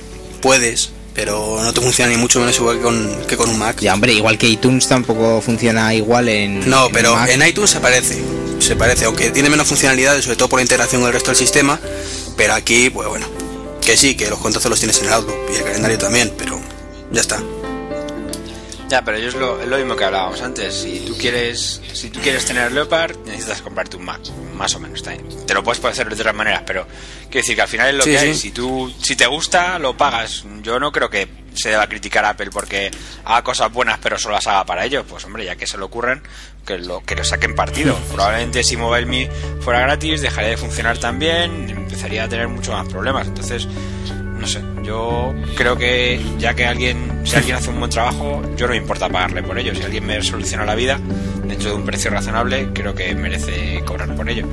Speaker 1: Puedes, pero no te funciona ni mucho menos igual que con, que con un Mac.
Speaker 2: Ya, hombre, igual que iTunes tampoco funciona igual en.
Speaker 1: No,
Speaker 2: en
Speaker 1: pero
Speaker 2: Mac.
Speaker 1: en iTunes se parece. Se parece, aunque tiene menos funcionalidades, sobre todo por la integración con el resto del sistema. Pero aquí, pues bueno, que sí, que los contactos los tienes en el Outlook y el calendario también, pero ya está.
Speaker 4: Ya, pero yo es lo, es lo mismo que hablábamos antes. Si tú quieres, si tú quieres tener Leopard, necesitas comprarte un Mac, más o menos. bien. Te lo puedes hacer de otras maneras, pero quiero decir que al final es lo
Speaker 1: Sí,
Speaker 4: que
Speaker 1: sí.
Speaker 4: hay. Si tú, si te gusta, lo pagas. Yo no creo que se deba criticar a Apple porque haga cosas buenas, pero solo las haga para ellos. Pues hombre, ya que se lo ocurren, que lo que lo saquen partido. Probablemente si MobileMe fuera gratis, dejaría de funcionar también, empezaría a tener muchos más problemas. Entonces, no sé, yo creo que ya que alguien, si alguien hace un buen trabajo, yo no me importa pagarle por ello. Si alguien me soluciona la vida dentro de un precio razonable, creo que merece cobrar por ello.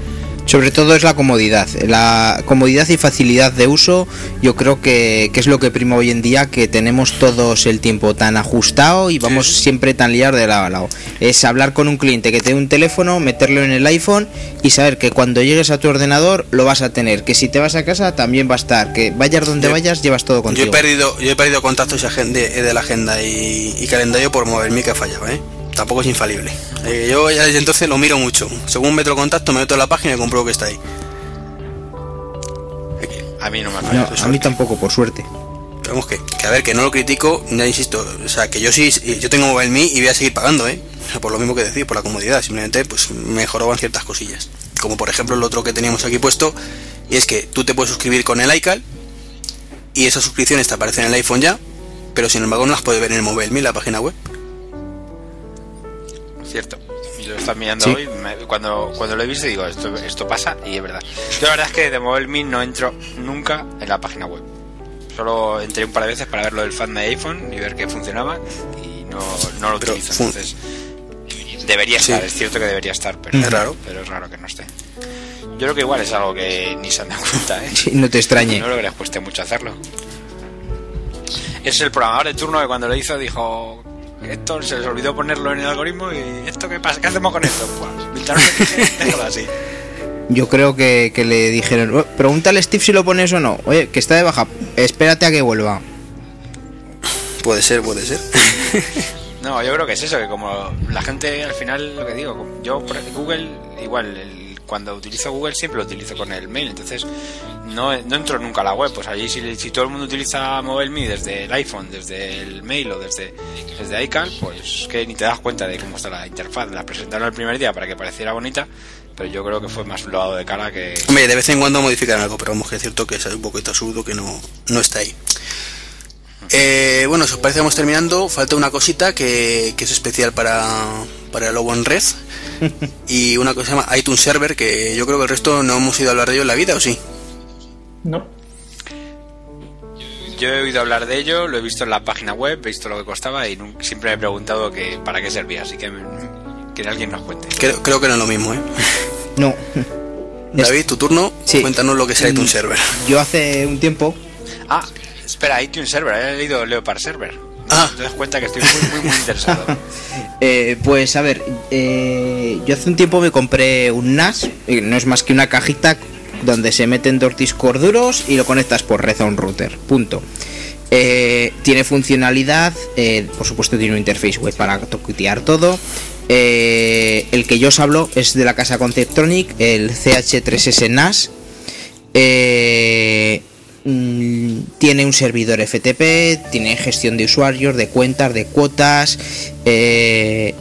Speaker 2: Sobre todo es la comodidad. La comodidad y facilidad de uso, yo creo que, que es lo que prima hoy en día, que tenemos todos el tiempo tan ajustado y vamos siempre tan liados de lado a lado. Es hablar con un cliente que te dé un teléfono, meterlo en el iPhone y saber que cuando llegues a tu ordenador lo vas a tener. Que si te vas a casa también va a estar. Que vayas donde
Speaker 1: Yo-
Speaker 2: vayas, llevas todo
Speaker 1: Yo he
Speaker 2: contigo.
Speaker 1: perdido, yo he perdido contactos de, de la agenda y, y calendario por moverme que ha fallado, ¿eh? Tampoco es infalible. Eh, yo ya desde entonces lo miro mucho. Según meto el contacto, me meto en la página y compruebo que está ahí.
Speaker 4: A mí no me
Speaker 2: No,
Speaker 4: falla.
Speaker 2: a mí tampoco, por suerte.
Speaker 1: Vamos que, que a ver, que no lo critico, ya insisto, o sea, que yo sí, yo tengo MobileMe y voy a seguir pagando, ¿eh? *laughs* Por lo mismo que decir, por la comodidad, simplemente pues mejoraban ciertas cosillas. Como por ejemplo el otro que teníamos aquí puesto, y es que tú te puedes suscribir con el iCal y esas suscripciones te aparecen en el iPhone ya, pero sin embargo no las puedes ver en el móvil, en la página web.
Speaker 4: Cierto. Yo lo estaba mirando hoy, cuando, cuando lo he visto digo, esto, esto pasa y es verdad. Yo la verdad es que de MobileMe no entro nunca en la página web. Solo entré un par de veces para ver lo del fan de iPhone y ver que funcionaba y no, no lo utilizo. Entonces, debería estar, es cierto que debería estar, pero es raro, pero es raro que no esté. Yo creo que igual es algo que ni se han dado cuenta, ¿eh?
Speaker 2: no te extrañe.
Speaker 4: No creo que les cueste mucho hacerlo. Es el programador de turno que cuando lo hizo dijo, esto se les olvidó ponerlo en el algoritmo y esto qué pasa, ¿qué hacemos con esto? Pues *laughs* así.
Speaker 2: Yo creo que, le dijeron, oh, pregúntale a Steve si lo pones o no. Oye, que está de baja, espérate a que vuelva.
Speaker 1: Puede ser, puede ser. *laughs*
Speaker 4: no, yo creo que es eso, que como la gente al final, lo que digo, yo por Google, igual, cuando utilizo Google siempre lo utilizo con el mail, entonces no, entro nunca a la web. Pues allí, si, todo el mundo utiliza MobileMe desde el iPhone, desde el mail o desde, desde iCal, pues que ni te das cuenta de cómo está la interfaz. La presentaron el primer día para que pareciera bonita, pero yo creo que fue más un lavado de cara que.
Speaker 1: Hombre, de vez en cuando modifican algo, pero vamos que es cierto que es un poquito absurdo que no, no está ahí. Eh, bueno, si os parece, vamos terminando. Falta una cosita que, es especial para, para Lobo Red. *laughs* y una cosa se llama iTunes Server, que yo creo que el resto no hemos ido a hablar de ello en la vida, ¿o sí?
Speaker 3: No.
Speaker 4: Yo he oído hablar de ello, lo he visto en la página web, he visto lo que costaba y siempre me he preguntado que, para qué servía, así que que alguien nos cuente.
Speaker 1: Creo, que no es lo mismo, ¿eh?
Speaker 2: No. *laughs*
Speaker 1: David, tu turno, cuéntanos lo que es iTunes Server.
Speaker 2: Yo hace un tiempo...
Speaker 4: Ah, espera, iTunes Server, he leído Leopard Server. Ah. Te das cuenta que estoy muy, muy, muy interesado. *laughs*
Speaker 2: Eh, pues a ver, eh, yo hace un tiempo me compré un NAS, eh, no es más que una cajita donde se meten dos discos duros y lo conectas por red a un router. Punto. tiene funcionalidad, por supuesto tiene un interface web para toquetear todo. el que yo os hablo es de la casa Conceptronic, el CH3S NAS. Mm, tiene un servidor FTP, tiene gestión de usuarios, de cuentas, de cuotas, eh,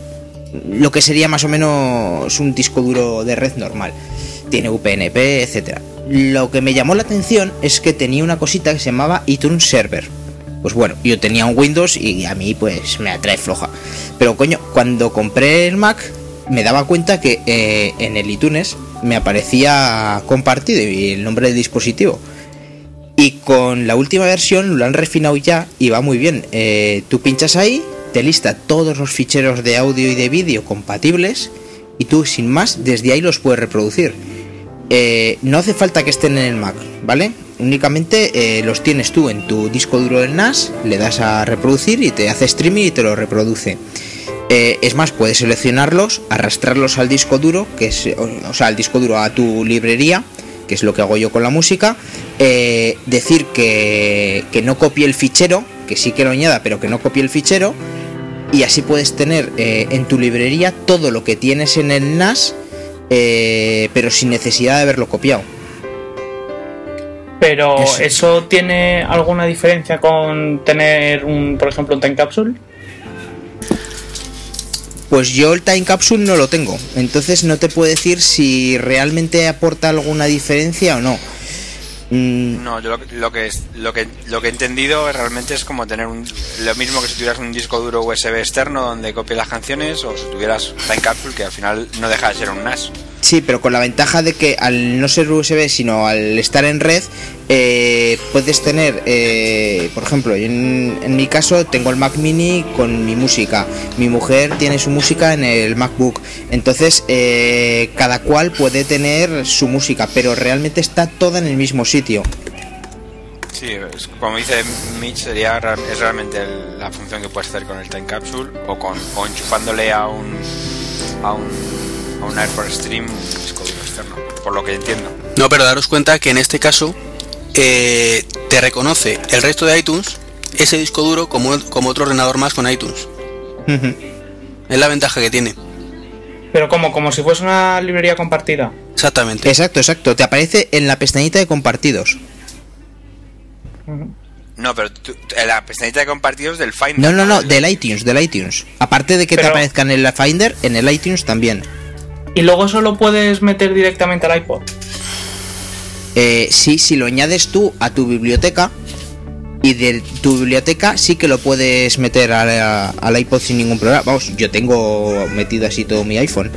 Speaker 2: lo que sería más o menos un disco duro de red normal. Tiene UPnP, etcétera. Lo que me llamó la atención es que tenía una cosita que se llamaba iTunes Server. Pues bueno, yo tenía un Windows y a mí pues me atrae floja. Pero coño, cuando compré el Mac me daba cuenta que eh, en el iTunes me aparecía compartido y el nombre del dispositivo. Y con la última versión lo han refinado ya y va muy bien. Eh, tú pinchas ahí, te lista todos los ficheros de audio y de vídeo compatibles y tú sin más desde ahí los puedes reproducir. Eh, no hace falta que estén en el Mac, ¿vale? Únicamente eh, los tienes tú en tu disco duro del NAS, le das a reproducir y te hace streaming y te lo reproduce. es más, puedes seleccionarlos, arrastrarlos al disco duro, que es, o sea, al disco duro a tu librería que es lo que hago yo con la música, eh, decir que, no copie el fichero, que sí que lo añada, pero que no copie el fichero, y así puedes tener eh, en tu librería todo lo que tienes en el NAS, eh, pero sin necesidad de haberlo copiado.
Speaker 3: Pero eso. tiene alguna diferencia con tener un, por ejemplo, un time capsule?
Speaker 2: Pues yo el time capsule no lo tengo, entonces no te puedo decir si realmente aporta alguna diferencia o no.
Speaker 4: Mm. No, yo lo, que lo que lo que he entendido realmente es como tener un, lo mismo que si tuvieras un disco duro USB externo donde copias las canciones o si tuvieras Time Capsule que al final no deja de ser un NAS.
Speaker 2: Sí, pero con la ventaja de que al no ser USB, sino al estar en red, eh, puedes tener, eh, por ejemplo, en, en, mi caso tengo el Mac Mini con mi música, mi mujer tiene su música en el MacBook, entonces eh, cada cual puede tener su música, pero realmente está toda en el mismo sitio.
Speaker 4: Sí, como dice Mitch, sería es realmente la función que puedes hacer con el Time Capsule o, con, o enchufándole a un, a un a un Airport Stream disco duro externo, por lo que entiendo.
Speaker 1: No, pero daros cuenta que en este caso eh, te reconoce el resto de iTunes ese disco duro como, como otro ordenador más con iTunes. Es la ventaja que tiene.
Speaker 3: Pero como, como si fuese una librería compartida.
Speaker 1: Exactamente.
Speaker 2: Exacto, exacto. Te aparece en la pestañita de compartidos.
Speaker 4: No, pero en la pestañita de compartidos del Finder.
Speaker 2: No, no, no, del iTunes, del iTunes. Aparte de que te aparezcan en el Finder, en el iTunes también.
Speaker 3: ¿Y luego eso lo puedes meter directamente al iPod?
Speaker 2: Eh, sí, si lo añades tú a tu biblioteca, y de tu biblioteca sí que lo puedes meter a la- al iPod sin ningún problema. Vamos, yo tengo metido así todo mi iPhone.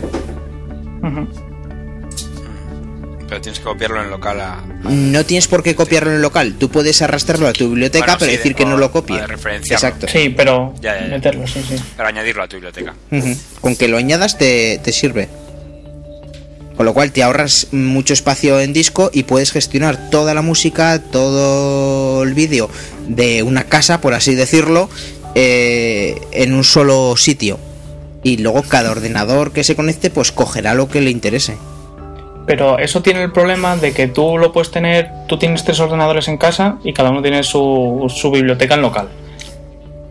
Speaker 4: Pero tienes que copiarlo en el local a.
Speaker 2: No tienes por qué copiarlo en el local. Tú puedes arrastrarlo a tu biblioteca,
Speaker 4: Bueno,
Speaker 2: pero
Speaker 4: sí,
Speaker 2: decir
Speaker 4: de-
Speaker 2: que no lo copie. Exacto.
Speaker 3: Sí, pero
Speaker 4: Ya, ya, ya.
Speaker 3: meterlo, sí, sí.
Speaker 4: Para añadirlo a tu biblioteca.
Speaker 2: Con que lo añadas te, te sirve. Con lo cual te ahorras mucho espacio en disco y puedes gestionar toda la música, todo el vídeo de una casa, por así decirlo, eh, en un solo sitio. Y luego cada ordenador que se conecte pues cogerá lo que le interese.
Speaker 3: Pero eso tiene el problema de que tú lo puedes tener, tú tienes tres ordenadores en casa y cada uno tiene su, su biblioteca en local.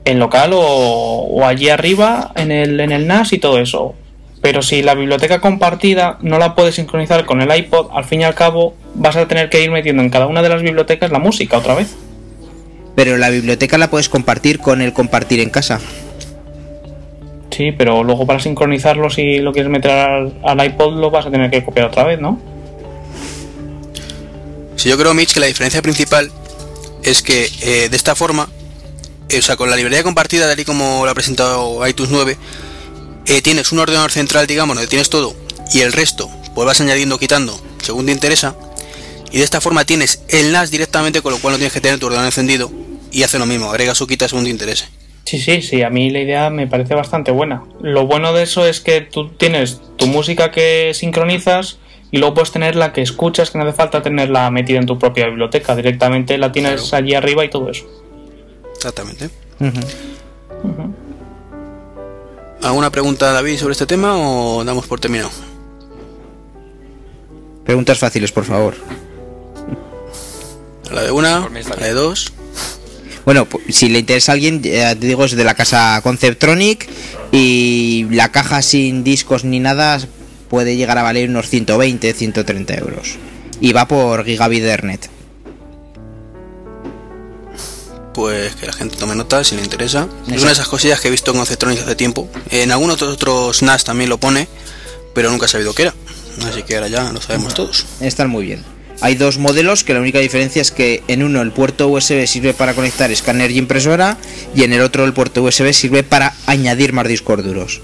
Speaker 3: En local o, o allí arriba en el, en el NAS y todo eso. Pero si la biblioteca compartida no la puedes sincronizar con el iPod, al fin y al cabo vas a tener que ir metiendo en cada una de las bibliotecas la música otra vez.
Speaker 2: Pero la biblioteca la puedes compartir con el compartir en casa.
Speaker 3: Sí, pero luego para sincronizarlo si lo quieres meter al, iPod lo vas a tener que copiar otra vez, ¿no?
Speaker 1: Si yo creo, Mitch, que la diferencia principal es que eh, de esta forma, eh, o sea, con la librería compartida, tal y como lo ha presentado iTunes 9, eh, tienes un ordenador central, digamos, donde tienes todo, y el resto, pues vas añadiendo, quitando, según te interesa, y de esta forma tienes el NAS directamente, con lo cual no tienes que tener tu ordenador encendido, y hace lo mismo, agregas o quitas según te interese.
Speaker 3: Sí, sí, sí, a mí la idea me parece bastante buena. Lo bueno de eso es que tú tienes tu música que sincronizas y luego puedes tener la que escuchas, que no hace falta tenerla metida en tu propia biblioteca, directamente la tienes
Speaker 1: Claro.
Speaker 3: allí arriba y todo eso.
Speaker 1: Exactamente. ¿Alguna pregunta, David, sobre este tema o damos por terminado?
Speaker 2: Preguntas fáciles, por favor.
Speaker 1: A la de una, a la de dos.
Speaker 2: Bueno, si le interesa a alguien, ya te digo, es de la casa Conceptronic y la caja sin discos ni nada puede llegar a valer unos 120, 130 euros. Y va por gigabit Ethernet.
Speaker 1: pues que la gente tome nota si le interesa. Es una de esas cosillas que he visto en Conceptronic hace tiempo. En algunos otros, otros NAS también lo pone, pero nunca he sabido qué era. Así que ahora ya lo sabemos todos.
Speaker 2: Están muy bien. Hay dos modelos que la única diferencia es que en uno el puerto USB sirve para conectar escáner y impresora y en el otro el puerto USB sirve para añadir más discos duros.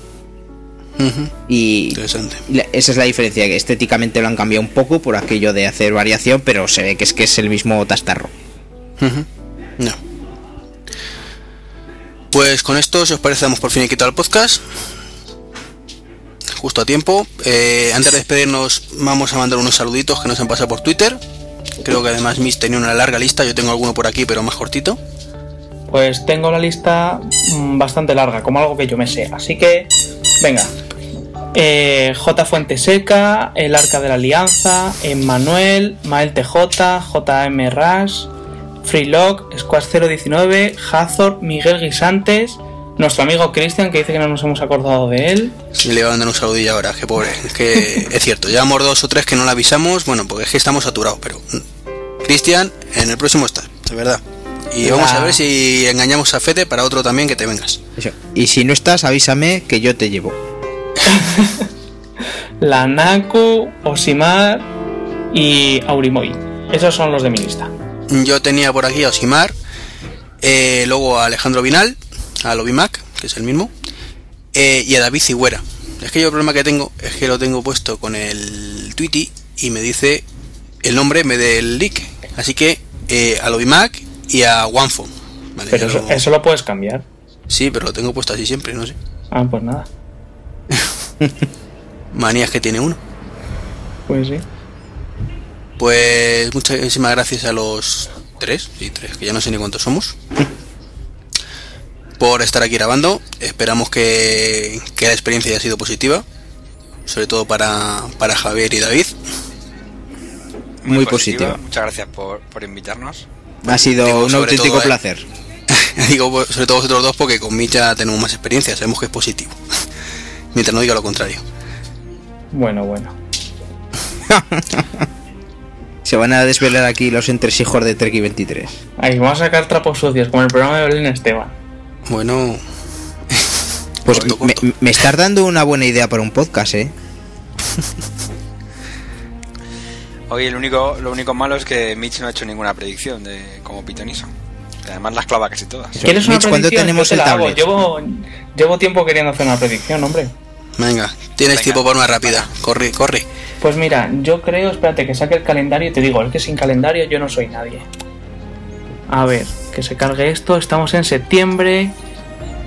Speaker 2: Y
Speaker 1: Interesante.
Speaker 2: esa es la diferencia, que estéticamente lo han cambiado un poco por aquello de hacer variación, pero se ve que es que es el mismo tastarro.
Speaker 1: No. Pues con esto, si os parece, damos por fin quitado el podcast. Justo a tiempo. Eh, antes de despedirnos, vamos a mandar unos saluditos que nos han pasado por Twitter. Creo que además Miss tenía una larga lista. Yo tengo alguno por aquí, pero más cortito.
Speaker 3: Pues tengo la lista mm, bastante larga, como algo que yo me sé. Así que, venga. Eh, J. Fuenteseca, El Arca de la Alianza, Emmanuel, Mael TJ, JM Ras, Freelock, Squash 019, Hazor, Miguel Guisantes, nuestro amigo Cristian que dice que no nos hemos acordado de él.
Speaker 1: Sí, le voy a mandar un saludillo ahora, que pobre. Es que es cierto, llevamos dos o tres que no le avisamos. Bueno, porque es que estamos saturados, pero. mm, Cristian, en el próximo está, de verdad. Y vamos a ver si engañamos a Fede para otro también que te vengas.
Speaker 2: Eso. Y si no estás, avísame que yo te llevo. *laughs*
Speaker 3: La Naku, Osimar y Aurimoy. Esos son los de mi lista.
Speaker 1: Yo tenía por aquí a Osimar, eh, luego a Alejandro Vinal, a Lobimac, que es el mismo, eh, y a David Cigüera. Es que yo el problema que tengo es que lo tengo puesto con el Tweety y me dice el nombre en vez del leak. Así que eh, a Lobimac y a OnePhone. Vale,
Speaker 3: Pero eso,
Speaker 1: lo-
Speaker 3: eso lo puedes cambiar.
Speaker 1: Sí, pero lo tengo puesto así siempre, no sé.
Speaker 3: Ah, pues nada. *laughs*
Speaker 1: Manías que tiene uno.
Speaker 3: Pues sí.
Speaker 1: Pues muchísimas gracias a los tres, sí, tres, que ya no sé ni cuántos somos, *laughs* por estar aquí grabando. Esperamos que, que la experiencia haya sido positiva, sobre todo para, para Javier y David.
Speaker 2: Muy positiva.
Speaker 4: Muchas gracias por, por invitarnos.
Speaker 2: Ha sido
Speaker 1: Digo,
Speaker 2: un auténtico
Speaker 1: todo, eh.
Speaker 2: placer. *laughs*
Speaker 1: Digo, pues, sobre todo vosotros dos, porque con Micha tenemos más experiencia, sabemos que es positivo. *laughs* Mientras no diga lo contrario.
Speaker 3: Bueno, bueno. *laughs*
Speaker 2: Se van a desvelar aquí los entresijos de Trek 23.
Speaker 3: Ahí vamos a sacar trapos sucios, como el programa de Belén Esteban.
Speaker 1: Bueno, *laughs*
Speaker 2: Pues
Speaker 1: Corto,
Speaker 2: me,
Speaker 1: corto.
Speaker 2: me estás dando una buena idea para un podcast, ¿eh? *laughs*
Speaker 4: Hoy el único, lo único malo es que Mitch no ha hecho ninguna predicción de como pitonizo. Además las clava casi todas.
Speaker 3: ¿Quieres una
Speaker 2: Mitch, ¿cuándo
Speaker 3: predicción?
Speaker 2: tenemos
Speaker 3: te
Speaker 2: el tablet?
Speaker 3: Llevo, llevo tiempo queriendo hacer una predicción, hombre.
Speaker 1: Venga, tienes
Speaker 4: Venga.
Speaker 1: tiempo por una rápida. Corre, corre.
Speaker 3: Pues mira, yo creo, espérate que saque el calendario y te digo, es que sin calendario yo no soy nadie. A ver, que se cargue esto, estamos en septiembre.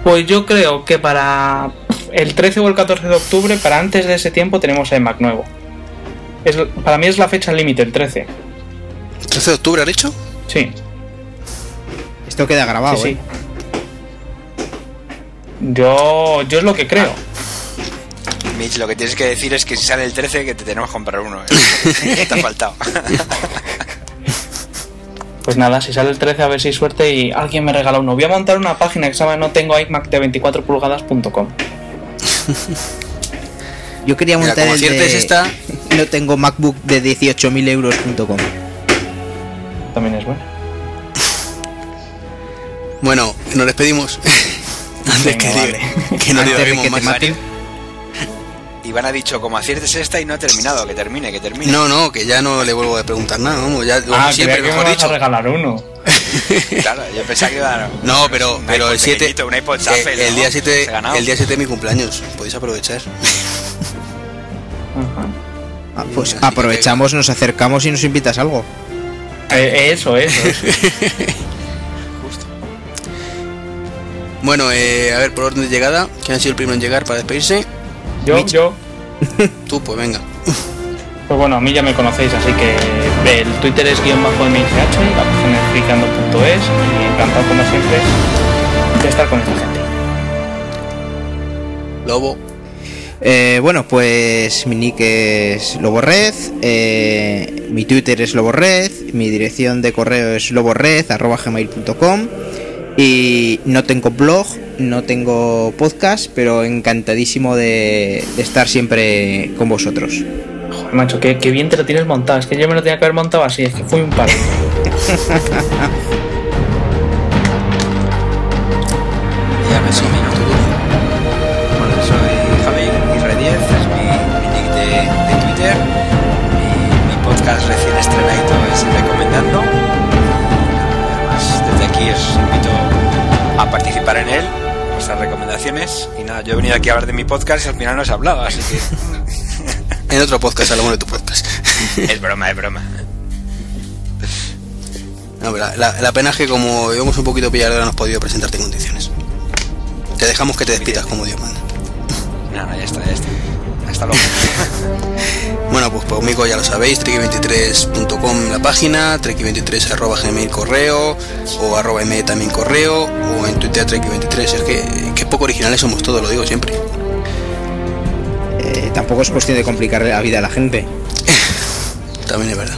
Speaker 3: Pues yo creo que para el 13 o el 14 de octubre, para antes de ese tiempo, tenemos el Mac nuevo. Es, para mí es la fecha límite, el 13.
Speaker 1: 13 de octubre, ¿has dicho?
Speaker 3: Sí,
Speaker 2: Esto queda grabado,
Speaker 3: sí, sí.
Speaker 2: ¿eh?
Speaker 3: Yo, yo es lo que creo.
Speaker 4: Mitch, lo que tienes que decir es que si sale el 13 que te tenemos que comprar uno. ¿eh? *laughs* te ha faltado. *laughs*
Speaker 3: Pues nada, si sale el 13 a ver si hay suerte y alguien me regala uno. Voy a montar una página que se llama no tengo iMac de 24 pulgadas.com. *laughs*
Speaker 2: Yo quería
Speaker 1: Mira,
Speaker 2: montar
Speaker 1: como
Speaker 2: el de...
Speaker 1: esta- *laughs*
Speaker 2: No tengo MacBook de 18.000 euros.com.
Speaker 3: También es bueno.
Speaker 1: Bueno, nos despedimos. *laughs* Antes
Speaker 3: Venga,
Speaker 1: que,
Speaker 3: vale.
Speaker 1: que no
Speaker 2: Antes de
Speaker 1: divaguemos
Speaker 2: que te
Speaker 1: más.
Speaker 2: maten.
Speaker 4: Iván ha dicho, como aciertes esta y no ha terminado, que termine, que termine.
Speaker 1: No, no, que ya no le vuelvo a preguntar nada, vamos, ya como
Speaker 3: Ah,
Speaker 1: siempre,
Speaker 3: que me
Speaker 1: mejor
Speaker 3: vas a
Speaker 1: dicho.
Speaker 3: regalar uno. *laughs*
Speaker 4: Claro, yo pensaba que iba a dar
Speaker 1: No, pero,
Speaker 4: un
Speaker 1: pero
Speaker 4: iPod
Speaker 1: el 7
Speaker 4: pequeñito, un iPod Shuffle,
Speaker 1: el, día
Speaker 4: Se
Speaker 1: 7
Speaker 4: ha ganado.
Speaker 1: el día 7 de mi cumpleaños, podéis aprovechar.
Speaker 3: Ajá.
Speaker 2: Ah, pues aprovechamos, nos acercamos y nos invitas algo.
Speaker 3: Eh, eso, eso, eso. *laughs*
Speaker 4: Justo.
Speaker 1: Bueno, eh, a ver, por orden de llegada, ¿quién ha sido el primero en llegar para despedirse?
Speaker 3: Yo,
Speaker 2: Mitch.
Speaker 3: yo. *laughs*
Speaker 1: Tú, pues venga.
Speaker 3: Pues bueno, a mí ya me conocéis, así que el Twitter es guion bajo MIGH, la página es y encantado como siempre de estar con esta gente.
Speaker 1: Lobo.
Speaker 2: Eh, bueno, pues mi nick es Loborred, eh, mi Twitter es Loborred, mi dirección de correo es loborred.gmail.com y no tengo blog, no tengo podcast, pero encantadísimo de, de estar siempre con vosotros.
Speaker 3: Joder, macho, qué, qué bien te lo tienes montado. Es que yo me lo tenía que haber montado así, es que fui un paro. *laughs*
Speaker 4: nada, yo he venido aquí a hablar de mi podcast y al final no he hablado, así que *laughs*
Speaker 1: En otro podcast, hablamos de tu podcast.
Speaker 4: es broma, es broma.
Speaker 1: No, pero la, la- la pena es que como íbamos un poquito pillados no hemos podido presentarte en condiciones. Te dejamos que te despidas como Dios manda.
Speaker 4: No, no, ya está, ya está. Hasta luego. *laughs*
Speaker 1: Bueno, pues conmigo ya lo sabéis, treki23.com la página, treki23 arroba gmail correo, o arroba me también correo, o en Twitter treki23. Es que, que poco originales somos todos, lo digo siempre.
Speaker 2: Eh, tampoco es cuestión de complicarle la vida a la gente. *laughs*
Speaker 1: También es verdad.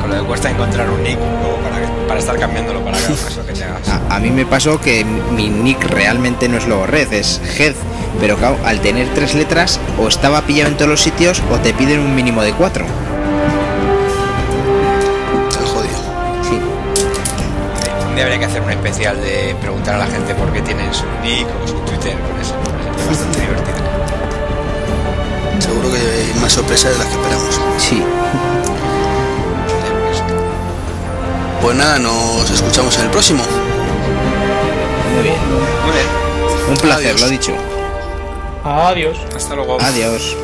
Speaker 4: Con lo que cuesta encontrar un nick luego para, para estar cambiándolo para cada *laughs* caso que te hagas.
Speaker 2: A, a mí me pasó que mi nick realmente no es Loborred, es Head. Pero claro, al tener tres letras, o estaba pillado en todos los sitios o te piden un mínimo de cuatro.
Speaker 1: Tan jodido.
Speaker 2: Sí.
Speaker 4: Un día habría que hacer un especial de preguntar a la gente por qué tienen su nick o su Twitter con eso. Es bastante divertido.
Speaker 1: Seguro que hay más sorpresas de las que esperamos.
Speaker 2: Sí.
Speaker 1: Pues nada, nos escuchamos en el próximo.
Speaker 2: Muy bien.
Speaker 4: Muy bien.
Speaker 2: Un placer,
Speaker 1: Adiós.
Speaker 2: lo dicho.
Speaker 3: Adiós.
Speaker 4: Hasta luego.
Speaker 2: Adiós.